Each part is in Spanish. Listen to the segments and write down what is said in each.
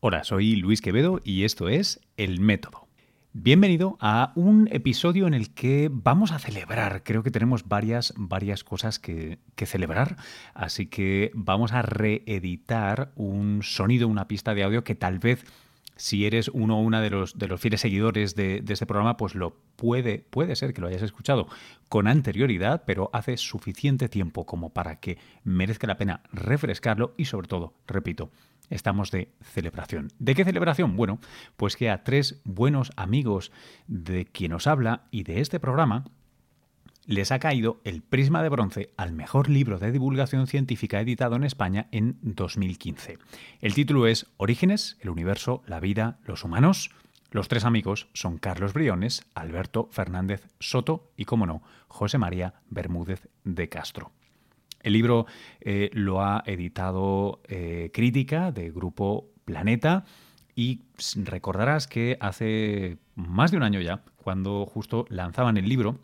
Hola, soy Luis Quevedo y esto es El Método. Bienvenido a un episodio en el que vamos a celebrar. Creo que tenemos varias, varias cosas que, celebrar. Así que vamos a reeditar un sonido, una pista de audio que tal vez si eres uno o una de los, fieles seguidores de, de, este programa, pues lo puede, puede ser que lo hayas escuchado con anterioridad, pero hace suficiente tiempo como para que merezca la pena refrescarlo y sobre todo, repito, estamos de celebración. ¿De qué celebración? Bueno, pues que a tres buenos amigos de quien os habla y de este programa les ha caído el prisma de bronce al mejor libro de divulgación científica editado en España en 2015. El título es Orígenes, el universo, la vida, los humanos. Los tres amigos son Carlos Briones, Alberto Fernández Soto y, como no, José María Bermúdez de Castro. El libro eh, lo ha editado eh, Crítica de Grupo Planeta y recordarás que hace más de un año ya, cuando justo lanzaban el libro,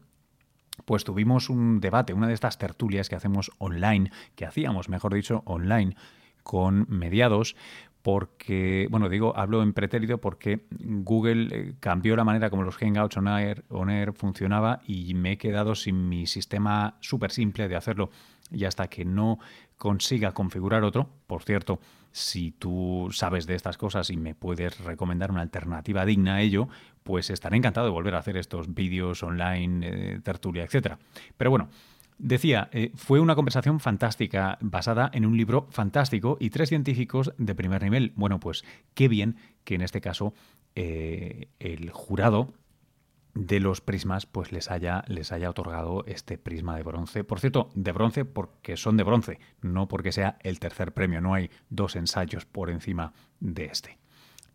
pues tuvimos un debate, una de estas tertulias que hacemos online, que hacíamos, mejor dicho, online con mediados, porque, bueno, digo, hablo en pretérito porque Google eh, cambió la manera como los Hangouts on Air, on Air funcionaba y me he quedado sin mi sistema súper simple de hacerlo y hasta que no consiga configurar otro, por cierto, si tú sabes de estas cosas y me puedes recomendar una alternativa digna a ello, pues estaré encantado de volver a hacer estos vídeos online, eh, tertulia, etc. Pero bueno, Decía, eh, fue una conversación fantástica, basada en un libro fantástico y tres científicos de primer nivel. Bueno, pues qué bien que en este caso eh, el jurado de los prismas pues les haya, les haya otorgado este prisma de bronce. Por cierto, de bronce porque son de bronce, no porque sea el tercer premio. No hay dos ensayos por encima de este.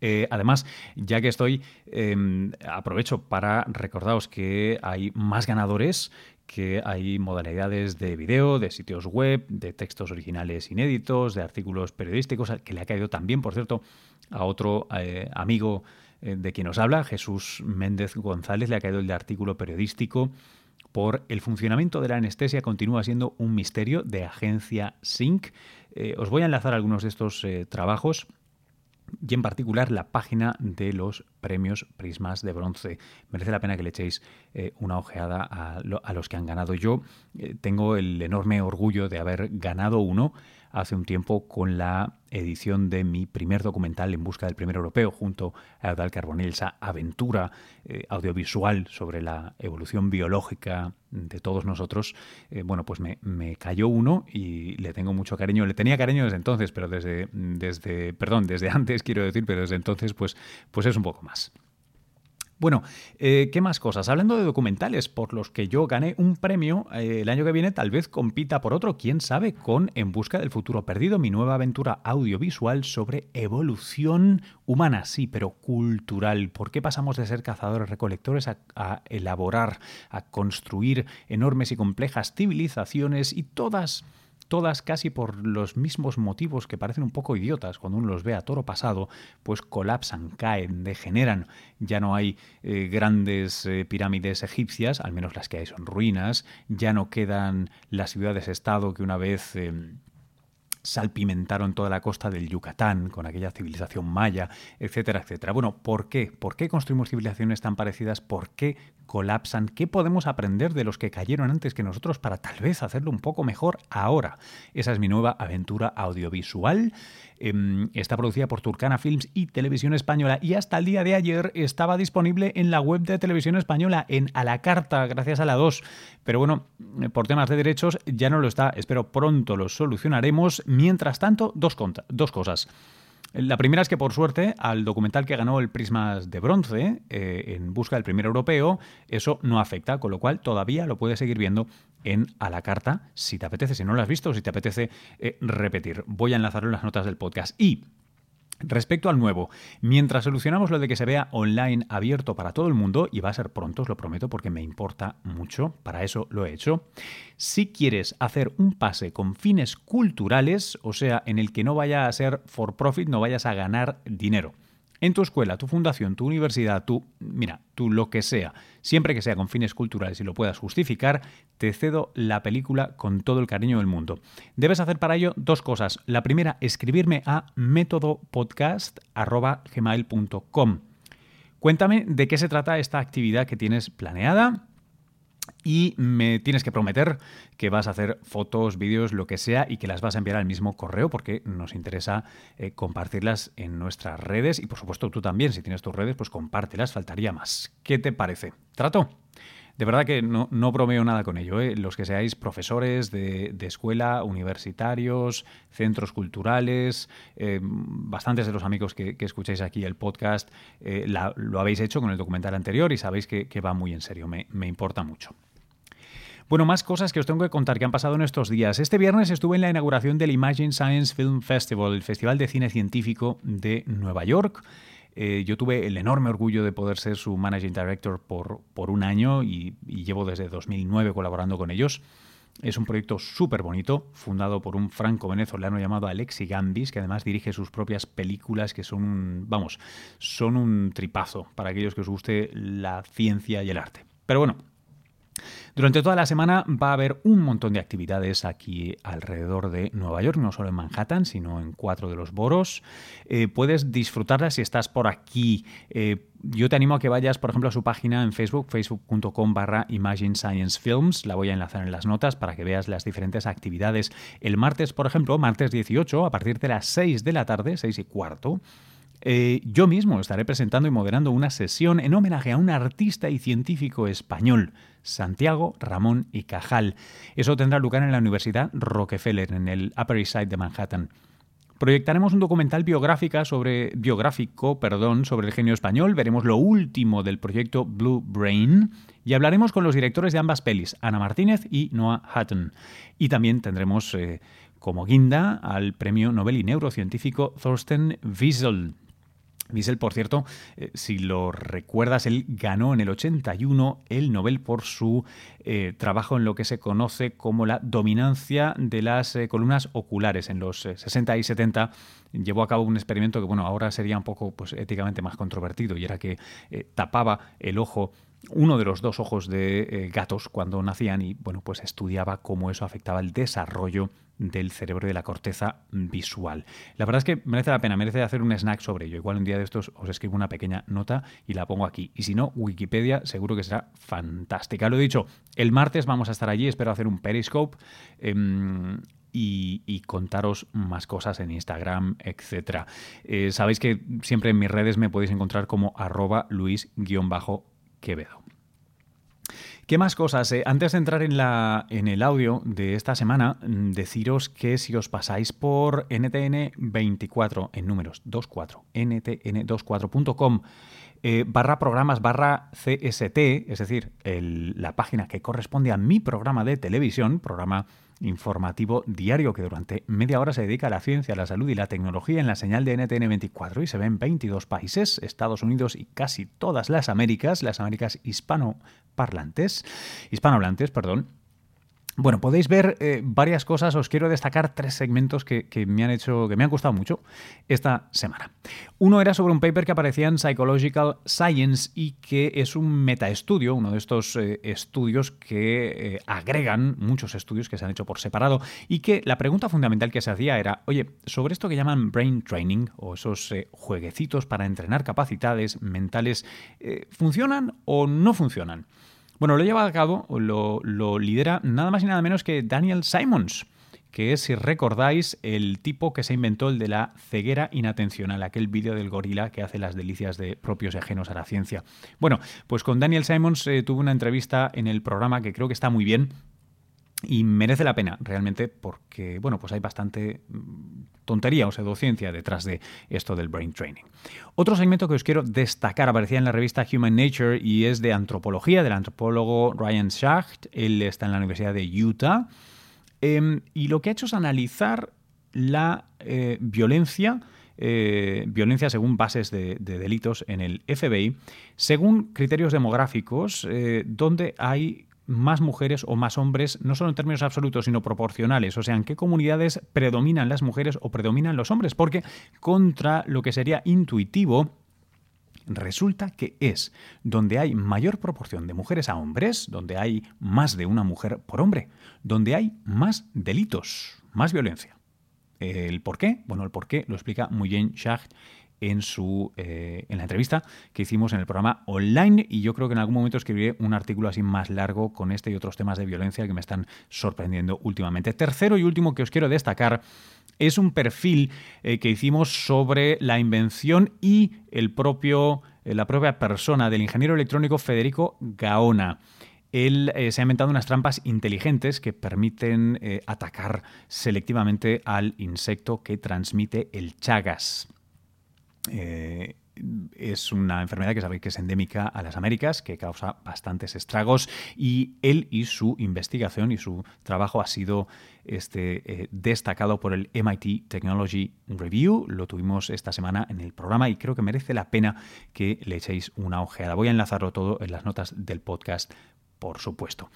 Eh, además, ya que estoy, em, aprovecho para recordaros que hay más ganadores que hay modalidades de video, de sitios web, de textos originales inéditos, de artículos periodísticos, que le ha caído también, por cierto, a otro eh, amigo de quien nos habla, Jesús Méndez González, le ha caído el artículo periodístico por el funcionamiento de la anestesia continúa siendo un misterio de agencia SYNC. Eh, os voy a enlazar algunos de estos eh, trabajos y en particular la página de los premios Prismas de Bronce. Merece la pena que le echéis una ojeada a, a, los que han ganado. Yo tengo el enorme orgullo de haber ganado uno hace un tiempo con la edición de mi primer documental en busca del primer europeo junto a Eudal Carbonell, esa aventura eh, audiovisual sobre la evolución biológica de todos nosotros, eh, bueno, pues me, me, cayó uno y le tengo mucho cariño. Le tenía cariño desde entonces, pero desde, desde, perdón, desde antes quiero decir, pero desde entonces pues, pues es un poco más. Bueno, eh, ¿qué más cosas? Hablando de documentales por los que yo gané un premio, eh, el año que viene tal vez compita por otro, quién sabe, con En Busca del Futuro Perdido, mi nueva aventura audiovisual sobre evolución humana, sí, pero cultural. ¿Por qué pasamos de ser cazadores recolectores a, a elaborar, a construir enormes y complejas civilizaciones y todas todas casi por los mismos motivos que parecen un poco idiotas cuando uno los ve a toro pasado, pues colapsan, caen, degeneran. Ya no hay eh, grandes eh, pirámides egipcias, al menos las que hay son ruinas, ya no quedan las ciudades-estado que una vez... Em, salpimentaron toda la costa del Yucatán con aquella civilización maya, etcétera, etcétera. Bueno, ¿por qué? ¿Por qué construimos civilizaciones tan parecidas? ¿Por qué colapsan? ¿Qué podemos aprender de los que cayeron antes que nosotros para tal vez hacerlo un poco mejor ahora? Esa es mi nueva aventura audiovisual. Em, está producida por Turcana Films y Televisión Española y hasta el día de ayer estaba disponible en la web de Televisión Española en a la carta gracias a la 2. Pero bueno, por temas de derechos ya no lo está. Espero pronto lo solucionaremos. Mientras tanto, dos cosas. La primera es que, por suerte, al documental que ganó el Prismas de Bronce, eh, en busca del primer europeo, eso no afecta, con lo cual todavía lo puedes seguir viendo en A la Carta, si te apetece, si no lo has visto, si te apetece eh, repetir. Voy a enlazarlo en las notas del podcast. Y Respecto al nuevo, mientras solucionamos lo de que se vea online abierto para todo el mundo, y va a ser pronto, os lo prometo, porque me importa mucho, para eso lo he hecho, si quieres hacer un pase con fines culturales, o sea, en el que no vaya a ser for profit, no vayas a ganar dinero, en tu escuela, tu fundación, tu universidad, tu, mira, tú lo que sea, siempre que sea con fines culturales y lo puedas justificar, te cedo la película con todo el cariño del mundo. Debes hacer para ello dos cosas. La primera, escribirme a métodopodcast.gmail.com. Cuéntame de qué se trata esta actividad que tienes planeada y me tienes que prometer que vas a hacer fotos, vídeos, lo que sea y que las vas a enviar al mismo correo porque nos interesa eh, compartirlas en nuestras redes y por supuesto tú también, si tienes tus redes, pues compártelas, faltaría más. ¿Qué te parece? ¿Trato? De verdad que no, no bromeo nada con ello. ¿eh? Los que seáis profesores de, escuela, universitarios, centros culturales, eh, bastantes de los amigos que, escucháis aquí el podcast lo habéis hecho con el documental anterior y sabéis que, va muy en serio, me importa mucho. Bueno, más cosas que os tengo que contar que han pasado en estos días. Este viernes estuve en la inauguración del Imagine Science Film Festival, el Festival de Cine Científico de Nueva York. Eh, yo tuve el enorme orgullo de poder ser su Managing Director por, por un año y, llevo desde 2009 colaborando con ellos. Es un proyecto súper bonito, fundado por un franco-venezolano llamado Alexi Gambis, que además dirige sus propias películas, que son, vamos, son un tripazo para aquellos que os guste la ciencia y el arte. Pero bueno, durante toda la semana va a haber un montón de actividades aquí alrededor de Nueva York, no solo en Manhattan, sino en cuatro de los boros. Eh, puedes disfrutarlas si estás por aquí. Eh, yo te animo a que vayas, por ejemplo, a su página en Facebook, facebook.com barra Imagine Science Films. La voy a enlazar en las notas para que veas las diferentes actividades. El martes, por ejemplo, martes 18, a partir de las 6 de la tarde, 6 y cuarto, eh, yo mismo estaré presentando y moderando una sesión en homenaje a un artista y científico español, Santiago Ramón y Cajal. Eso tendrá lugar en la Universidad Rockefeller, en el Upper East Side de Manhattan. Proyectaremos un documental biográfica sobre, biográfico perdón, sobre el genio español, veremos lo último del proyecto Blue Brain y hablaremos con los directores de ambas pelis, Ana Martínez y Noah Hutton. Y también tendremos eh, como guinda al premio Nobel y neurocientífico Thorsten Wiesel, Wiesel, por cierto, eh, si lo recuerdas, él ganó en el 81 el Nobel por su eh, trabajo en lo que se conoce como la dominancia de las eh, columnas oculares. En los 60 y 70 llevó a cabo un experimento que, bueno, ahora sería un poco pues, éticamente más controvertido y era que tapaba el ojo uno de los dos ojos de gatos cuando nacían y bueno pues estudiaba cómo eso afectaba el desarrollo del cerebro y de la corteza visual. La verdad es que merece la pena, merece hacer un snack sobre ello. Igual un día de estos os escribo una pequeña nota y la pongo aquí. Y si no, Wikipedia seguro que será fantástica. Lo he dicho, el martes vamos a estar allí, espero hacer un periscope. Em, y, contaros más cosas en Instagram, etc. Eh, sabéis que siempre en mis redes me podéis encontrar como arroba luis-quevedo. ¿Qué más cosas? Eh, antes de entrar en, la, en el audio de esta semana, mm, deciros que si os pasáis por ntn24 en números 24, ntn24.com eh, barra programas barra CST, es decir, la página que corresponde a mi programa de televisión, programa informativo diario que durante media hora se dedica a la ciencia, la salud y la tecnología en la señal de NTN24 y se ve en 22 países, Estados Unidos y casi todas las Américas, las Américas hispanoparlantes, hispanohablantes, perdón, bueno, podéis ver eh, varias cosas. Os quiero destacar tres segmentos que, me han hecho, que me han gustado mucho esta semana. Uno era sobre un paper que aparecía en Psychological Science y que es un metaestudio, uno de estos eh, estudios que eh, agregan muchos estudios que se han hecho por separado y que la pregunta fundamental que se hacía era, oye, sobre esto que llaman brain training o esos jueguecitos para entrenar capacidades mentales, ¿funcionan o no funcionan? Bueno, lo lleva a cabo, lo, lo lidera nada más y nada menos que Daniel Simons que es, si recordáis, el tipo que se inventó el de la ceguera inatencional, aquel vídeo del gorila que hace las delicias de propios ajenos a la ciencia. Bueno, pues con Daniel Simons eh, tuve una entrevista en el programa que creo que está muy bien, y merece la pena realmente porque, bueno, pues hay bastante mm, tontería o pseudociencia detrás de esto del brain training. Otro segmento que os quiero destacar aparecía en la revista Human Nature y es de antropología, del antropólogo Ryan Schacht. Él está en la Universidad de Utah. Em, y lo que ha hecho es analizar la eh, violencia, eh, violencia según bases de, delitos en el FBI, según criterios demográficos, eh, donde hay más mujeres o más hombres, no solo en términos absolutos, sino proporcionales. O sea, en qué comunidades predominan las mujeres o predominan los hombres. Porque contra lo que sería intuitivo, Resulta que es donde hay mayor proporción de mujeres a hombres, donde hay más de una mujer por hombre, donde hay más delitos, más violencia. ¿El por qué? Bueno, el por qué lo explica muy bien en, su, eh, en la entrevista que hicimos en el programa online y yo creo que en algún momento escribiré un artículo así más largo con este y otros temas de violencia que me están sorprendiendo últimamente. Tercero y último que os quiero destacar es un perfil eh, que hicimos sobre la invención y el propio, eh, la propia persona del ingeniero electrónico Federico Gaona. Él se ha inventado unas trampas inteligentes que permiten atacar selectivamente al insecto que transmite el Chagas. Eh, es una enfermedad que sabéis que es endémica a las Américas, que causa bastantes estragos y él y su investigación y su trabajo ha sido este, eh, destacado por el MIT Technology Review. Lo tuvimos esta semana en el programa y creo que merece la pena que le echéis una ojeada. Voy a enlazarlo todo en las notas del podcast, por supuesto.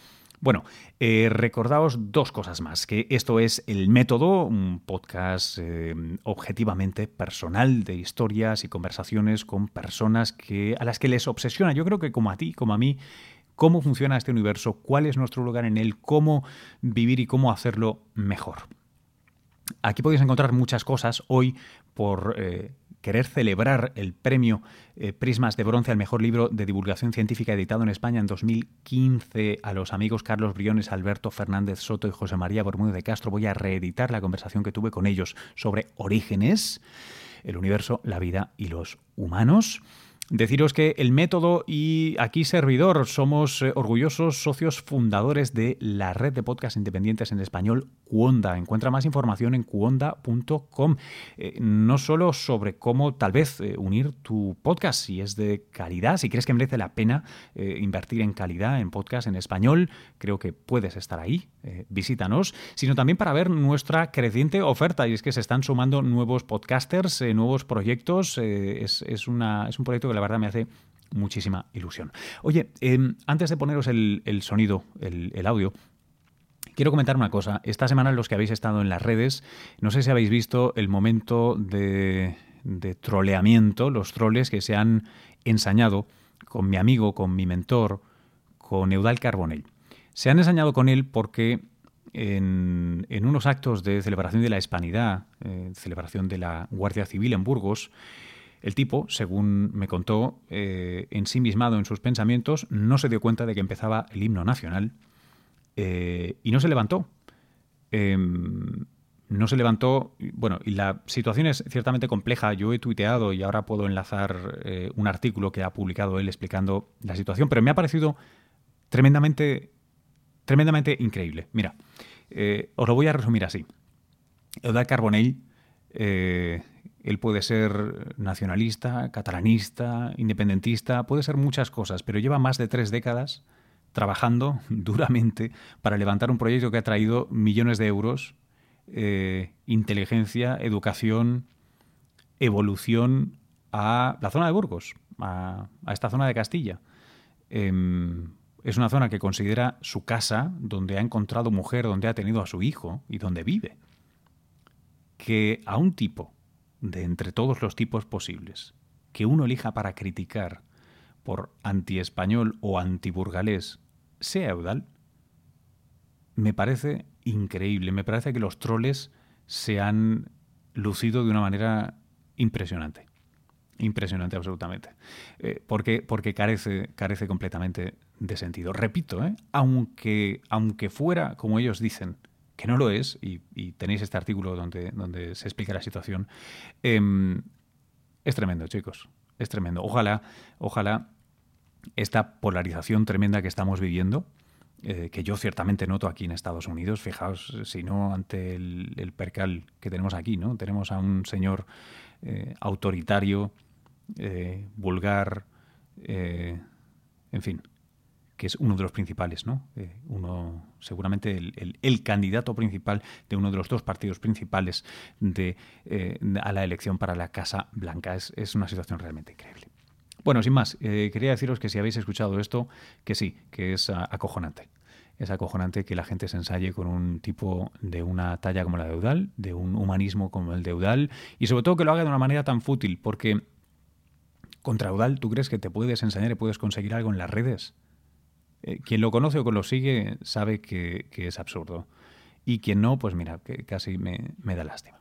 Bueno, eh, recordaos dos cosas más, que esto es El Método, un podcast eh, objetivamente personal de historias y conversaciones con personas que, a las que les obsesiona, yo creo que como a ti, como a mí, cómo funciona este universo, cuál es nuestro lugar en él, cómo vivir y cómo hacerlo mejor. Aquí podéis encontrar muchas cosas hoy por eh, querer celebrar el premio eh, Prismas de Bronce al mejor libro de divulgación científica editado en España en 2015 a los amigos Carlos Briones, Alberto Fernández Soto y José María Bermúdez de Castro, voy a reeditar la conversación que tuve con ellos sobre orígenes, el universo, la vida y los humanos. Deciros que el método y aquí servidor somos eh, orgullosos socios fundadores de la red de podcast independientes en español Cuonda. Encuentra más información en cuonda.com, eh, no solo sobre cómo tal vez eh, unir tu podcast si es de calidad, si crees que merece la pena invertir en calidad en podcast en español, creo que puedes estar ahí, visítanos, sino también para ver nuestra creciente oferta y es que se están sumando nuevos podcasters, nuevos proyectos, es, es, una, es un proyecto que la verdad me hace muchísima ilusión. Oye, em, antes de poneros el, sonido, el, audio, Quiero comentar una cosa. Esta semana los que habéis estado en las redes, no sé si habéis visto el momento de, de troleamiento, los troles que se han ensañado con mi amigo, con mi mentor, con Eudal Carbonell. Se han ensañado con él porque en, unos actos de celebración de la Hispanidad, eh, celebración de la Guardia Civil en Burgos, el tipo, según me contó, eh, ensimismado en sus pensamientos, no se dio cuenta de que empezaba el himno nacional eh, y no se levantó. Em, no se levantó. Bueno, y la situación es ciertamente compleja. Yo he tuiteado y ahora puedo enlazar eh, un artículo que ha publicado él explicando la situación, pero me ha parecido tremendamente, tremendamente increíble. Mira, os lo voy a resumir así. Eudal Carbonell él puede ser nacionalista, catalanista, independentista, puede ser muchas cosas, pero lleva más de tres décadas trabajando duramente para levantar un proyecto que ha traído millones de euros, eh, inteligencia, educación, evolución a la zona de Burgos, a, esta zona de Castilla. Em, es una zona que considera su casa, donde ha encontrado mujer, donde ha tenido a su hijo y donde vive. Que a un tipo de entre todos los tipos posibles que uno elija para criticar por anti-español o anti-burgalés sea eudal, me parece increíble. Me parece que los troles se han lucido de una manera impresionante. Impresionante, absolutamente. Eh, porque, porque carece, carece completamente de sentido. Repito, ¿eh? aunque, aunque fuera, como ellos dicen, que no lo es, y, tenéis este artículo donde, donde se explica la situación, em, es tremendo, chicos. Es tremendo. Ojalá, ojalá esta polarización tremenda que estamos viviendo, eh, que yo ciertamente noto aquí en Estados Unidos, fijaos, si no ante el, percal que tenemos aquí, ¿no? Tenemos a un señor eh, autoritario, eh, vulgar, en fin, que es uno de los principales, ¿no? Eh, uno, seguramente el, candidato principal de uno de los dos partidos principales de, eh, a la elección para la Casa Blanca. Es, una situación realmente increíble. Bueno, sin más, eh, quería deciros que si habéis escuchado esto, que sí, que es acojonante. Es acojonante que la gente se ensaye con un tipo de una talla como la de Eudal, de un humanismo como el de Eudal, y sobre todo que lo haga de una manera tan fútil, porque Contraudal, ¿tú crees que te puedes enseñar y puedes conseguir algo en las redes? Eh, quien lo conoce o que lo sigue sabe que, es absurdo. Y quien no, pues mira, que casi me, da lástima.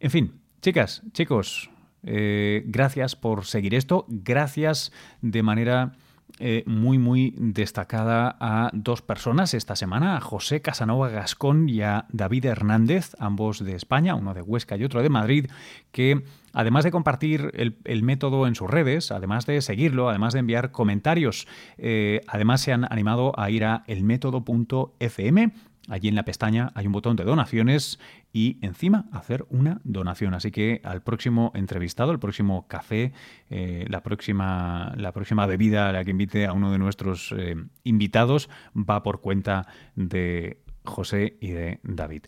En fin, chicas, chicos, eh, gracias por seguir esto. Gracias de manera eh, muy, muy destacada a dos personas esta semana, a José Casanova Gascón y a David Hernández, ambos de España, uno de Huesca y otro de Madrid, que además de compartir el, método en sus redes, además de seguirlo, además de enviar comentarios, eh, además se han animado a ir a elmétodo.fm Allí en la pestaña hay un botón de donaciones y encima hacer una donación. Así que al próximo entrevistado, el próximo café, eh, la, próxima, la próxima bebida a la que invite a uno de nuestros eh, invitados va por cuenta de José y de David.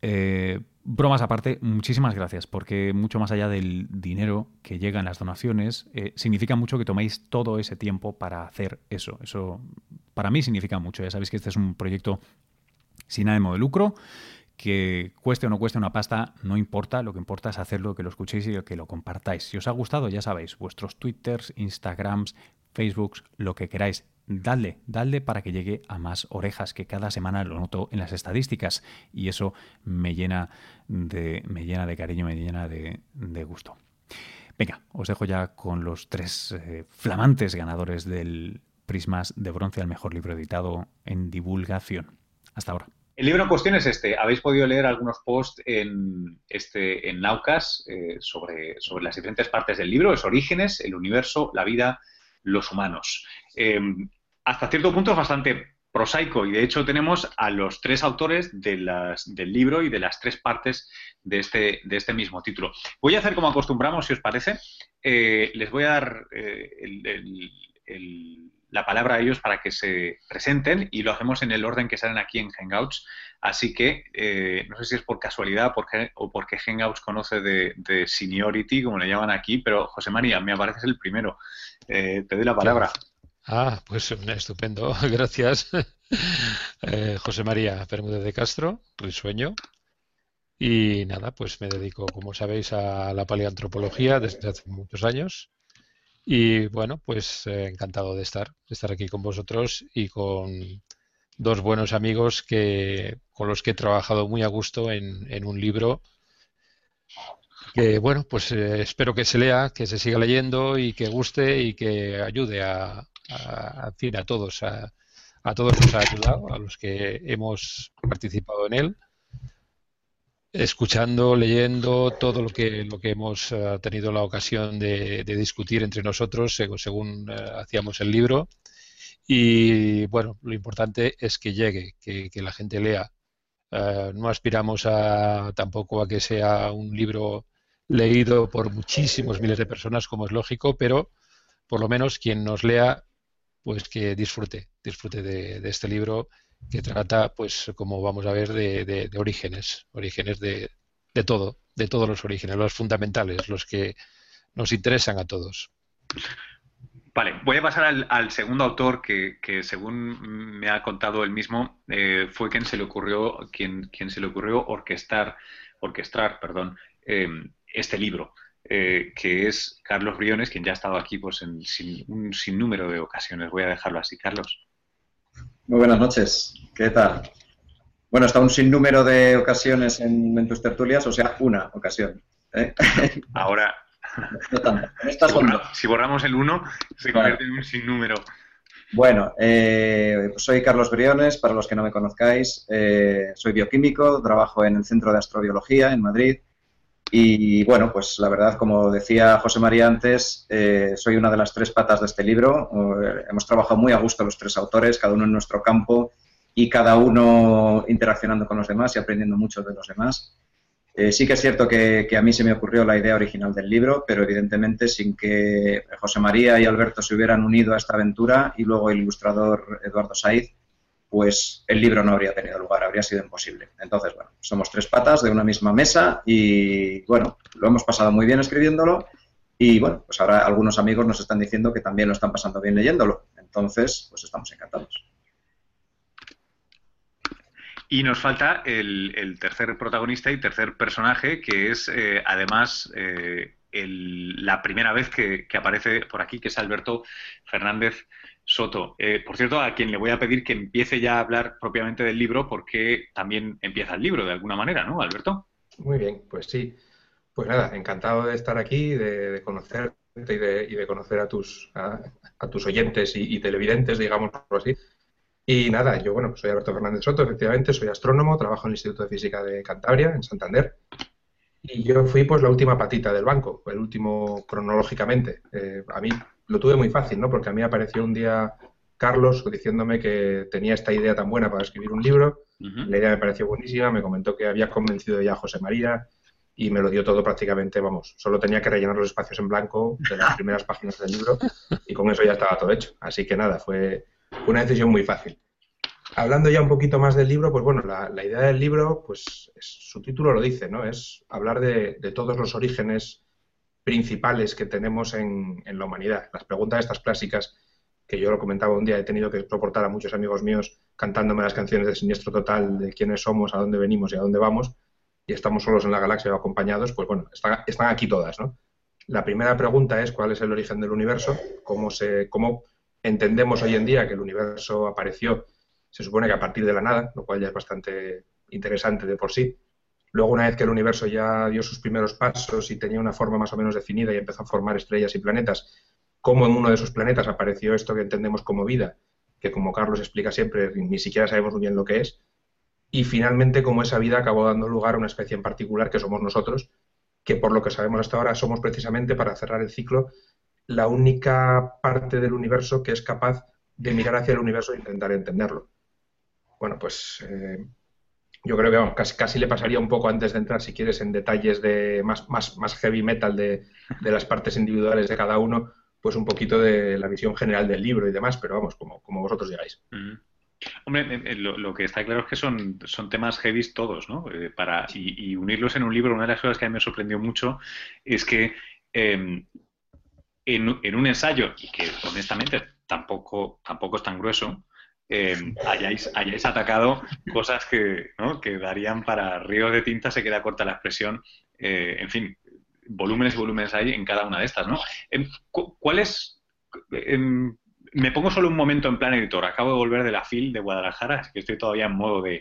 Eh, bromas aparte, muchísimas gracias, porque mucho más allá del dinero que llega en las donaciones, significa mucho que toméis todo ese tiempo para hacer eso. Eso para mí significa mucho. Ya sabéis que este es un proyecto sin ánimo de lucro, que cueste o no cueste una pasta, no importa, lo que importa es hacerlo, que lo escuchéis y que lo compartáis. Si os ha gustado, ya sabéis, vuestros twitters, instagrams, facebooks, lo que queráis, dadle, dadle para que llegue a más orejas, que cada semana lo noto en las estadísticas y eso me llena de, me llena de cariño, me llena de, gusto. Venga, os dejo ya con los tres eh, flamantes ganadores del Prismas de Bronce al mejor libro editado en divulgación. Hasta ahora. El libro en cuestión es este. Habéis podido leer algunos posts en, este, en Naucas eh, sobre, sobre las diferentes partes del libro, los orígenes, el universo, la vida, los humanos. Em, hasta cierto punto es bastante prosaico y de hecho tenemos a los tres autores de del libro y de las tres partes de este, de este mismo título. Voy a hacer como acostumbramos, si os parece. Eh, les voy a dar eh, el la palabra a ellos para que se presenten y lo hacemos en el orden que salen aquí en Hangouts. Así que eh, no sé si es por casualidad o porque Hangouts conoce de, seniority, como le llaman aquí, pero José María, me apareces el primero. Eh, te doy la palabra. Ah, pues estupendo, gracias. Eh, José María Bermúdez de Castro, sueño Y nada, pues me dedico, como sabéis, a la paleantropología desde hace muchos años. Y bueno, pues eh, encantado de estar, de estar aquí con vosotros y con dos buenos amigos que, con los que he trabajado muy a gusto en, en un libro que, bueno, pues eh, espero que se lea, que se siga leyendo y que guste y que ayude a, a, a todos, a, a todos nos ha ayudado, a los que hemos participado en él escuchando, leyendo todo lo que, lo que hemos eh, tenido la ocasión de, discutir entre nosotros según, eh, hacíamos el libro. Y bueno, lo importante es que llegue, que, la gente lea. Eh, no aspiramos a, tampoco a que sea un libro leído por muchísimos miles de personas, como es lógico, pero por lo menos quien nos lea, pues que disfrute, disfrute de este libro que trata, pues, como vamos a ver, de, orígenes, orígenes de, todo, de todos los orígenes, los fundamentales, los que nos interesan a todos. Vale, voy a pasar al, segundo autor que, según me ha contado él mismo, eh, fue quien se le ocurrió, quien, quien se le ocurrió orquestar, orquestar, perdón, eh, este libro. Eh, que es Carlos Briones, quien ya ha estado aquí pues, en un sinnúmero de ocasiones. Voy a dejarlo así, Carlos. Muy buenas noches. ¿Qué tal? Bueno, está un sinnúmero de ocasiones en, tus tertulias, o sea, una ocasión. ¿eh? Ahora, si, borramos el uno, se convierte en un sinnúmero. Bueno, eh, pues soy Carlos Briones, para los que no me conozcáis. Eh, soy bioquímico, trabajo en el Centro de Astrobiología en Madrid y bueno, pues la verdad, como decía José María antes, eh, soy una de las tres patas de este libro. Eh, hemos trabajado muy a gusto los tres autores, cada uno en nuestro campo y cada uno interaccionando con los demás y aprendiendo mucho de los demás. Eh, sí que es cierto que, que, a mí se me ocurrió la idea original del libro, pero evidentemente sin que José María y Alberto se hubieran unido a esta aventura y luego el ilustrador Eduardo Saiz, pues el libro no habría tenido lugar, habría sido imposible. Entonces, bueno, somos tres patas de una misma mesa y, bueno, lo hemos pasado muy bien escribiéndolo y, bueno, pues ahora algunos amigos nos están diciendo que también lo están pasando bien leyéndolo. Entonces, pues estamos encantados. Y nos falta el, tercer protagonista y tercer personaje, que es, eh, además, eh, la primera vez que, aparece por aquí, que es Alberto Fernández Soto. Eh, por cierto, a quien le voy a pedir que empiece ya a hablar propiamente del libro, porque también empieza el libro de alguna manera, ¿no, Alberto? Muy bien, pues sí. Pues nada, encantado de estar aquí, de, conocerte y de, conocer a tus, a, tus oyentes y, televidentes, digamos así. Y nada, yo, bueno, soy Alberto Fernández Soto, efectivamente, soy astrónomo, trabajo en el Instituto de Física de Cantabria, en Santander. Y yo fui, pues, la última patita del banco, el último cronológicamente. Eh, a mí lo tuve muy fácil, ¿no? Porque a mí apareció un día Carlos diciéndome que tenía esta idea tan buena para escribir un libro. La idea me pareció buenísima, me comentó que había convencido ya a José María y me lo dio todo prácticamente, vamos, solo tenía que rellenar los espacios en blanco de las primeras páginas del libro y con eso ya estaba todo hecho. Así que nada, fue una decisión muy fácil. Hablando ya un poquito más del libro, pues bueno, la, idea del libro, pues su título lo dice, ¿no? Es hablar de, todos los orígenes principales que tenemos en, la humanidad. Las preguntas estas clásicas, que yo lo comentaba un día, he tenido que soportar a muchos amigos míos cantándome las canciones de Siniestro Total, de quiénes somos, a dónde venimos y a dónde vamos, y estamos solos en la galaxia o acompañados, pues bueno, están, aquí todas, ¿no? La primera pregunta es cuál es el origen del universo, cómo, se, cómo entendemos hoy en día que el universo apareció se supone que a partir de la nada, lo cual ya es bastante interesante de por sí. Luego, una vez que el universo ya dio sus primeros pasos y tenía una forma más o menos definida y empezó a formar estrellas y planetas, cómo en uno de esos planetas apareció esto que entendemos como vida, que como Carlos explica siempre, ni siquiera sabemos muy bien lo que es, y finalmente cómo esa vida acabó dando lugar a una especie en particular que somos nosotros, que por lo que sabemos hasta ahora somos precisamente, para cerrar el ciclo, la única parte del universo que es capaz de mirar hacia el universo e intentar entenderlo. Bueno, pues eh, yo creo que casi, casi, le pasaría un poco antes de entrar, si quieres, en detalles de más, más, más heavy metal de, las partes individuales de cada uno, pues un poquito de la visión general del libro y demás, pero vamos, como, como vosotros digáis. Hombre, eh, eh, lo, que está claro es que son, son temas heavy todos, ¿no? para, y, unirlos en un libro, una de las cosas que a mí me sorprendió mucho es que em, en, en, un ensayo, y que honestamente tampoco, tampoco es tan grueso, eh, hayáis, atacado cosas que, darían para ríos de tinta, se queda corta la expresión, eh, en fin, volúmenes y volúmenes hay en cada una de estas, ¿no? Em, ¿Cuál es...? Em, me pongo solo un momento en plan editor, acabo de volver de la FIL de Guadalajara, así que estoy todavía en modo de...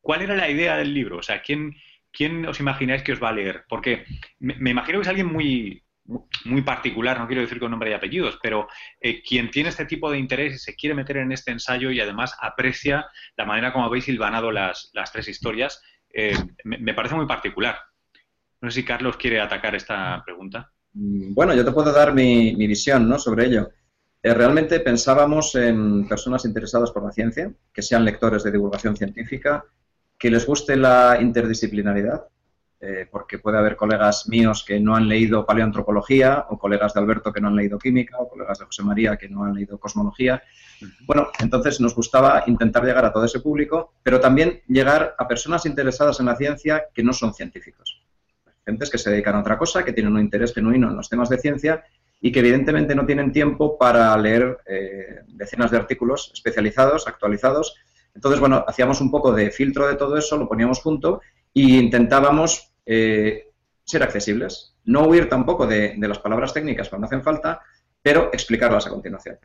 ¿Cuál era la idea del libro? O sea, ¿quién, quién os imagináis que os va a leer? Porque me imagino que es alguien muy, muy particular, no quiero decir con nombre y apellidos, pero eh, quien tiene este tipo de interés y se quiere meter en este ensayo y además aprecia la manera como habéis hilvanado las, las tres historias, eh, me, parece muy particular. No sé si Carlos quiere atacar esta pregunta. Mm, bueno, yo te puedo dar mi, visión ¿no? sobre ello. Eh, realmente pensábamos en personas interesadas por la ciencia, que sean lectores de divulgación científica, que les guste la interdisciplinaridad, eh, porque puede haber colegas míos que no han leído paleoantropología, o colegas de Alberto que no han leído química, o colegas de José María que no han leído cosmología. Bueno, entonces nos gustaba intentar llegar a todo ese público, pero también llegar a personas interesadas en la ciencia que no son científicos. Gentes que se dedican a otra cosa, que tienen un interés genuino en los temas de ciencia y que evidentemente no tienen tiempo para leer eh, decenas de artículos especializados, actualizados. Entonces, bueno, hacíamos un poco de filtro de todo eso, lo poníamos junto e intentábamos eh, ser accesibles. No huir tampoco de, las palabras técnicas cuando hacen falta, pero explicarlas a continuación.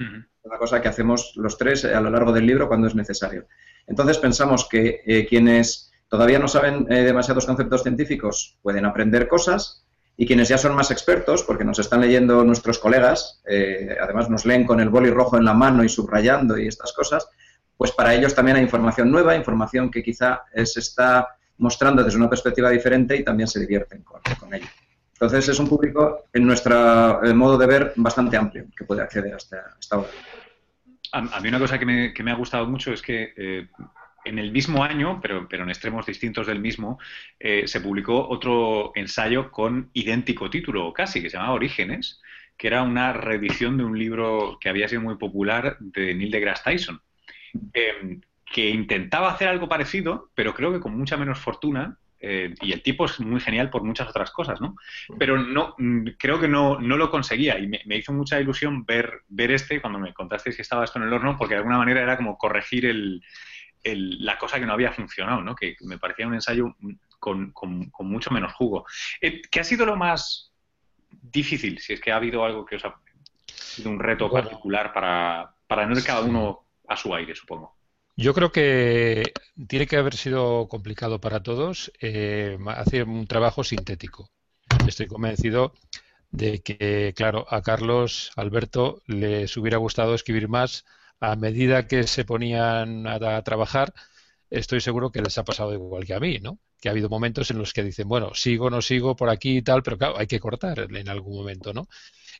Una cosa que hacemos los tres a lo largo del libro cuando es necesario. Entonces pensamos que eh, quienes todavía no saben eh, demasiados conceptos científicos pueden aprender cosas y quienes ya son más expertos, porque nos están leyendo nuestros colegas, además nos leen con el boli rojo en la mano y subrayando y estas cosas, pues para ellos también hay información nueva, información que quizá se está mostrando desde una perspectiva diferente y también se divierten con, con ello. Entonces es un público, en nuestro eh, modo de ver, bastante amplio que puede acceder a esta, obra. A, mí una cosa que me, que me, ha gustado mucho es que eh, en el mismo año, pero, pero en extremos distintos del mismo, eh, se publicó otro ensayo con idéntico título, casi, que se llamaba Orígenes, que era una reedición de un libro que había sido muy popular de Neil deGrasse Tyson que intentaba hacer algo parecido, pero creo que con mucha menos fortuna. Eh, y el tipo es muy genial por muchas otras cosas, ¿no? Pero no, mm, creo que no, no lo conseguía y me, hizo mucha ilusión ver, ver este cuando me contaste si estaba esto en el horno, porque de alguna manera era como corregir el, la cosa que no había funcionado, ¿no? Que me parecía un ensayo con, con, mucho menos jugo. Eh, ¿Qué ha sido lo más difícil? Si es que ha habido algo que os ha sido un reto particular para, para no ir cada uno a su aire, supongo. Yo creo que tiene que haber sido complicado para todos eh, hacer un trabajo sintético. Estoy convencido de que, claro, a Carlos, Alberto, les hubiera gustado escribir más a medida que se ponían a, trabajar. Estoy seguro que les ha pasado igual que a mí, ¿no? Que ha habido momentos en los que dicen, bueno, sigo, no sigo por aquí y tal, pero claro, hay que cortar en algún momento, ¿no?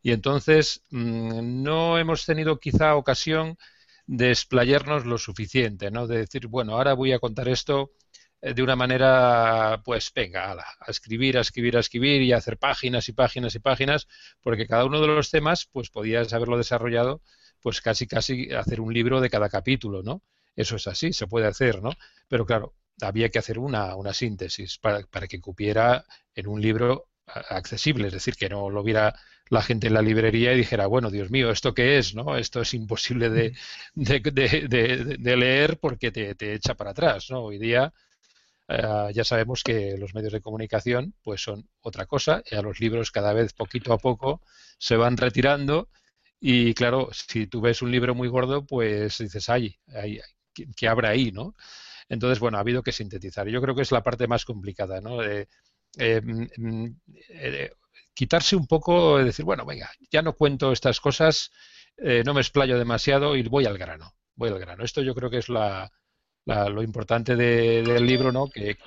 Y entonces mm, no hemos tenido quizá ocasión de explayarnos lo suficiente, ¿no? De decir, bueno, ahora voy a contar esto eh, de una manera, pues venga, a escribir, a escribir, a escribir y a hacer páginas y páginas y páginas, porque cada uno de los temas, pues podías haberlo desarrollado, pues casi, casi hacer un libro de cada capítulo, ¿no? Eso es así, se puede hacer, ¿no? Pero claro, había que hacer una, una síntesis para, para que cupiera en un libro accesible, es decir, que no lo viera la gente en la librería y dijera, bueno, Dios mío, ¿esto qué es? ¿no? Esto es imposible de, de, leer porque te, echa para atrás. ¿no? Hoy día eh, ya sabemos que los medios de comunicación pues son otra cosa y a los libros cada vez poquito a poco se van retirando y claro, si tú ves un libro muy gordo, pues dices, ay, ay ¿qué, habrá ahí? ¿no? Entonces, bueno, ha habido que sintetizar. Yo creo que es la parte más complicada, ¿no? Eh, mm, mm, eh, quitarse un poco, de decir, bueno, venga, ya no cuento estas cosas, eh, no me explayo demasiado y voy al grano, voy al grano. Esto yo creo que es la, lo importante del libro, ¿no? Que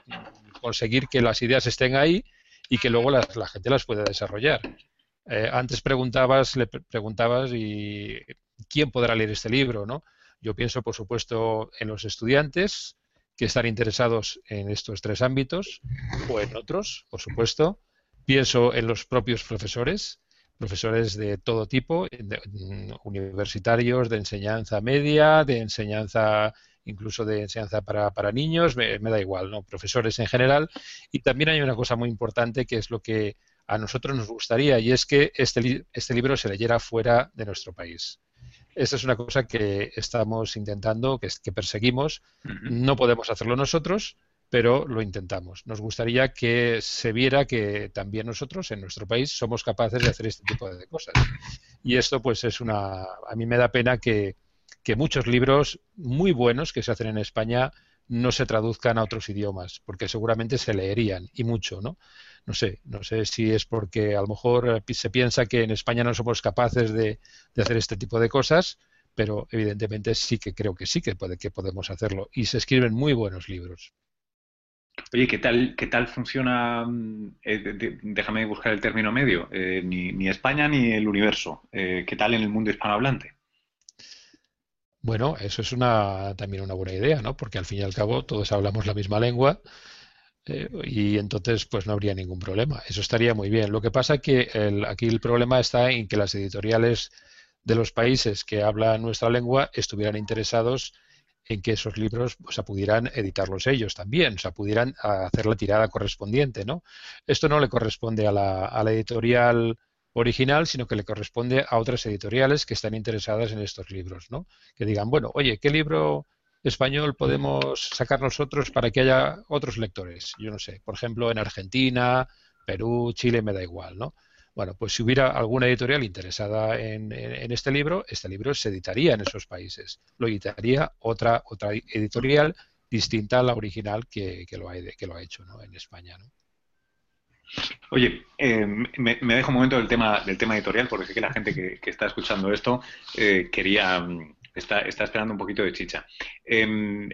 conseguir que las ideas estén ahí y que luego la, gente las pueda desarrollar. Eh, antes preguntabas, le preguntabas y quién podrá leer este libro, ¿no? Yo pienso, por supuesto, en los estudiantes que están interesados en estos tres ámbitos o en otros, por supuesto. Pienso en los propios profesores, profesores de todo tipo, universitarios, de enseñanza media, de enseñanza incluso de enseñanza para, para niños, me, da igual, ¿no? Profesores en general. Y también hay una cosa muy importante que es lo que a nosotros nos gustaría y es que este, este libro se leyera fuera de nuestro país. Esta es una cosa que estamos intentando, que, que perseguimos. No podemos hacerlo nosotros, pero lo intentamos. Nos gustaría que se viera que también nosotros en nuestro país somos capaces de hacer este tipo de cosas. Y esto pues es una... A mí me da pena que, muchos libros muy buenos que se hacen en España no se traduzcan a otros idiomas, porque seguramente se leerían y mucho, ¿no? No sé, no sé si es porque a lo mejor se piensa que en España no somos capaces de, de hacer este tipo de cosas, pero evidentemente sí que creo que sí que, puede, que podemos hacerlo. Y se escriben muy buenos libros. Oye, ¿qué tal, qué tal funciona? Mm, eh, déjame buscar el término medio. Eh, ni, España ni el universo. Eh, ¿Qué tal en el mundo hispanohablante? Bueno, eso es una, también una buena idea, ¿no? Porque al fin y al cabo todos hablamos la misma lengua y entonces pues no habría ningún problema. Eso estaría muy bien. Lo que pasa que aquí el problema está en que las editoriales de los países que hablan nuestra lengua estuvieran interesados en que esos libros o sea, pudieran editarlos ellos también, o sea, pudieran hacer la tirada correspondiente, ¿no? Esto no le corresponde a la, a la editorial original, sino que le corresponde a otras editoriales que están interesadas en estos libros, ¿no? Que digan, bueno, oye, ¿qué libro español podemos sacar nosotros para que haya otros lectores? Yo no sé, por ejemplo, en Argentina, Perú, Chile, me da igual, ¿no? Bueno, pues si hubiera alguna editorial interesada en, este libro, este libro se editaría en esos países. Lo editaría otra, otra editorial distinta a la original que, lo, ha, que lo ha hecho en España. Oye, eh, me, dejo un momento del tema, del tema editorial, porque sé que la gente que, está escuchando esto eh, quería, mm, está, está, esperando un poquito de chicha. Em,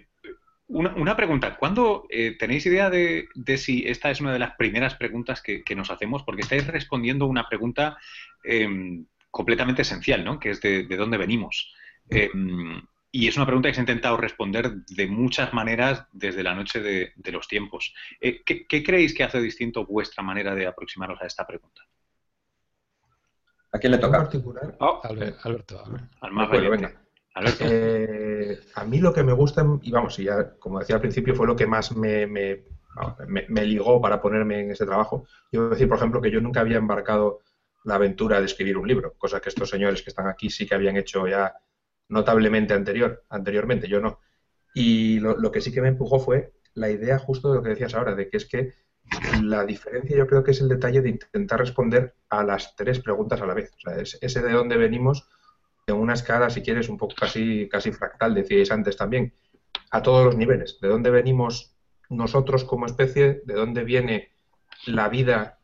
una, pregunta, ¿cuándo eh, tenéis idea de, si esta es una de las primeras preguntas que, nos hacemos? Porque estáis respondiendo una pregunta em, completamente esencial, ¿no? Que es de, dónde venimos. Y es una pregunta que se ha intentado responder de muchas maneras desde la noche de, los tiempos. Eh, ¿qué, creéis que hace distinto vuestra manera de aproximaros a esta pregunta? ¿A quién le toca? particular? Oh, Alberto. Al más venga. Eh, a mí lo que me gusta, y vamos, y ya como decía al principio, fue lo que más me, me, ligó para ponerme en ese trabajo. Yo voy a decir, por ejemplo, que yo nunca había embarcado la aventura de escribir un libro, cosa que estos señores que están aquí sí que habían hecho ya notablemente anterior, anteriormente, yo no. Y lo, que sí que me empujó fue la idea justo de lo que decías ahora, de que es que la diferencia yo creo que es el detalle de intentar responder a las tres preguntas a la vez. Sea, ese de dónde venimos en una escala, si quieres, un poco casi, casi fractal, decíais antes también, a todos los niveles. ¿De dónde venimos nosotros como especie? ¿De dónde viene la vida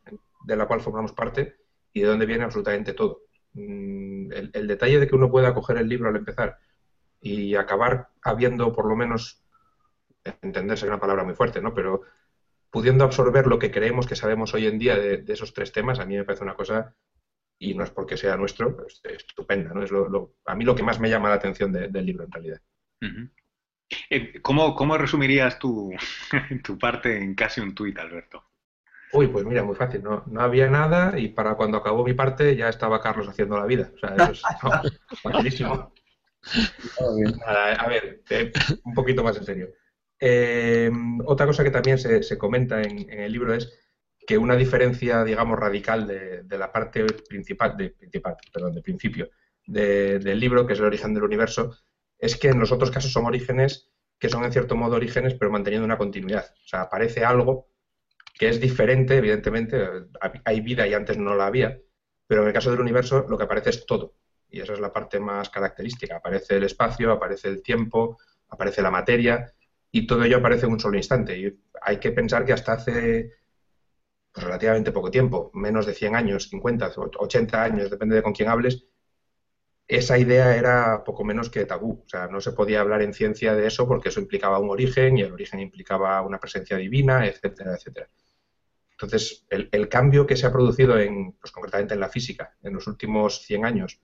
de la cual formamos parte? ¿Y de dónde viene absolutamente todo? Mm, el, detalle de que uno pueda coger el libro al empezar y acabar habiendo por lo menos, entenderse una palabra muy fuerte, ¿no? Pero pudiendo absorber lo que creemos que sabemos hoy en día de, esos tres temas, a mí me parece una cosa, y no es porque sea nuestro, es estupenda. ¿no? Es lo, a mí lo que más me llama la atención del libro, en realidad. Eh, ¿Cómo, resumirías tu, tu parte en casi un tuit, Alberto? Uy, pues mira, muy fácil. No, no había nada y para cuando acabó mi parte ya estaba Carlos haciendo la vida. O sea, eso es facilísimo. a ver, eh, un poquito más en serio. Eh, otra cosa que también se, comenta en, el libro es que una diferencia, digamos, radical de, la parte principal, de, principal, perdón, de principio del libro, que es el origen del universo, es que en los otros casos son orígenes que son en cierto modo orígenes, pero manteniendo una continuidad. O sea, aparece algo que es diferente, evidentemente, hay vida y antes no la había, pero en el caso del universo lo que aparece es todo. Y esa es la parte más característica. Aparece el espacio, aparece el tiempo, aparece la materia, y todo ello aparece en un solo instante. Y hay que pensar que hasta hace pues, relativamente poco tiempo, menos de 100 años, 50, 80 años, depende de con quién hables, esa idea era poco menos que tabú. O sea, no se podía hablar en ciencia de eso porque eso implicaba un origen y el origen implicaba una presencia divina, etcétera, etcétera. Entonces, el, cambio que se ha producido en, pues concretamente en la física en los últimos 100 años,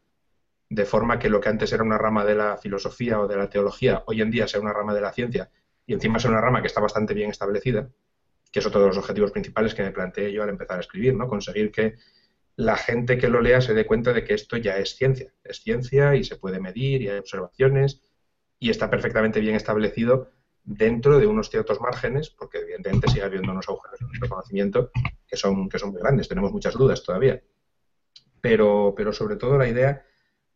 de forma que lo que antes era una rama de la filosofía o de la teología, hoy en día sea una rama de la ciencia y encima es una rama que está bastante bien establecida, que es otro de los objetivos principales que me planteé yo al empezar a escribir, ¿no? Conseguir que la gente que lo lea se dé cuenta de que esto ya es ciencia, es ciencia y se puede medir y hay observaciones y está perfectamente bien establecido dentro de unos ciertos márgenes, porque evidentemente sigue habiendo unos agujeros en nuestro conocimiento que son, que son muy grandes, tenemos muchas dudas todavía. Pero, pero sobre todo la idea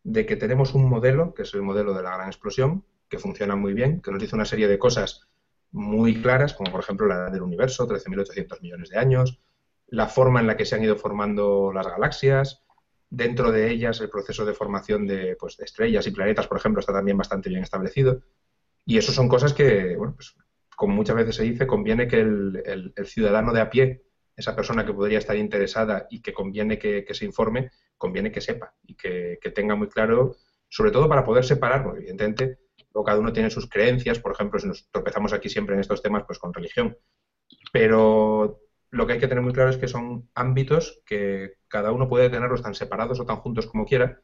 de que tenemos un modelo, que es el modelo de la gran explosión, que funciona muy bien, que nos dice una serie de cosas muy claras, como por ejemplo la edad del universo, 13.800 millones de años, la forma en la que se han ido formando las galaxias, dentro de ellas el proceso de formación de, pues, de estrellas y planetas, por ejemplo, está también bastante bien establecido. Y eso son cosas que, bueno, pues, como muchas veces se dice, conviene que el, ciudadano de a pie, esa persona que podría estar interesada y que conviene que, se informe, conviene que sepa y que, tenga muy claro, sobre todo para poder separar, porque evidentemente cada uno tiene sus creencias, por ejemplo, si nos tropezamos aquí siempre en estos temas, pues con religión. Pero lo que hay que tener muy claro es que son ámbitos que cada uno puede tenerlos tan separados o tan juntos como quiera,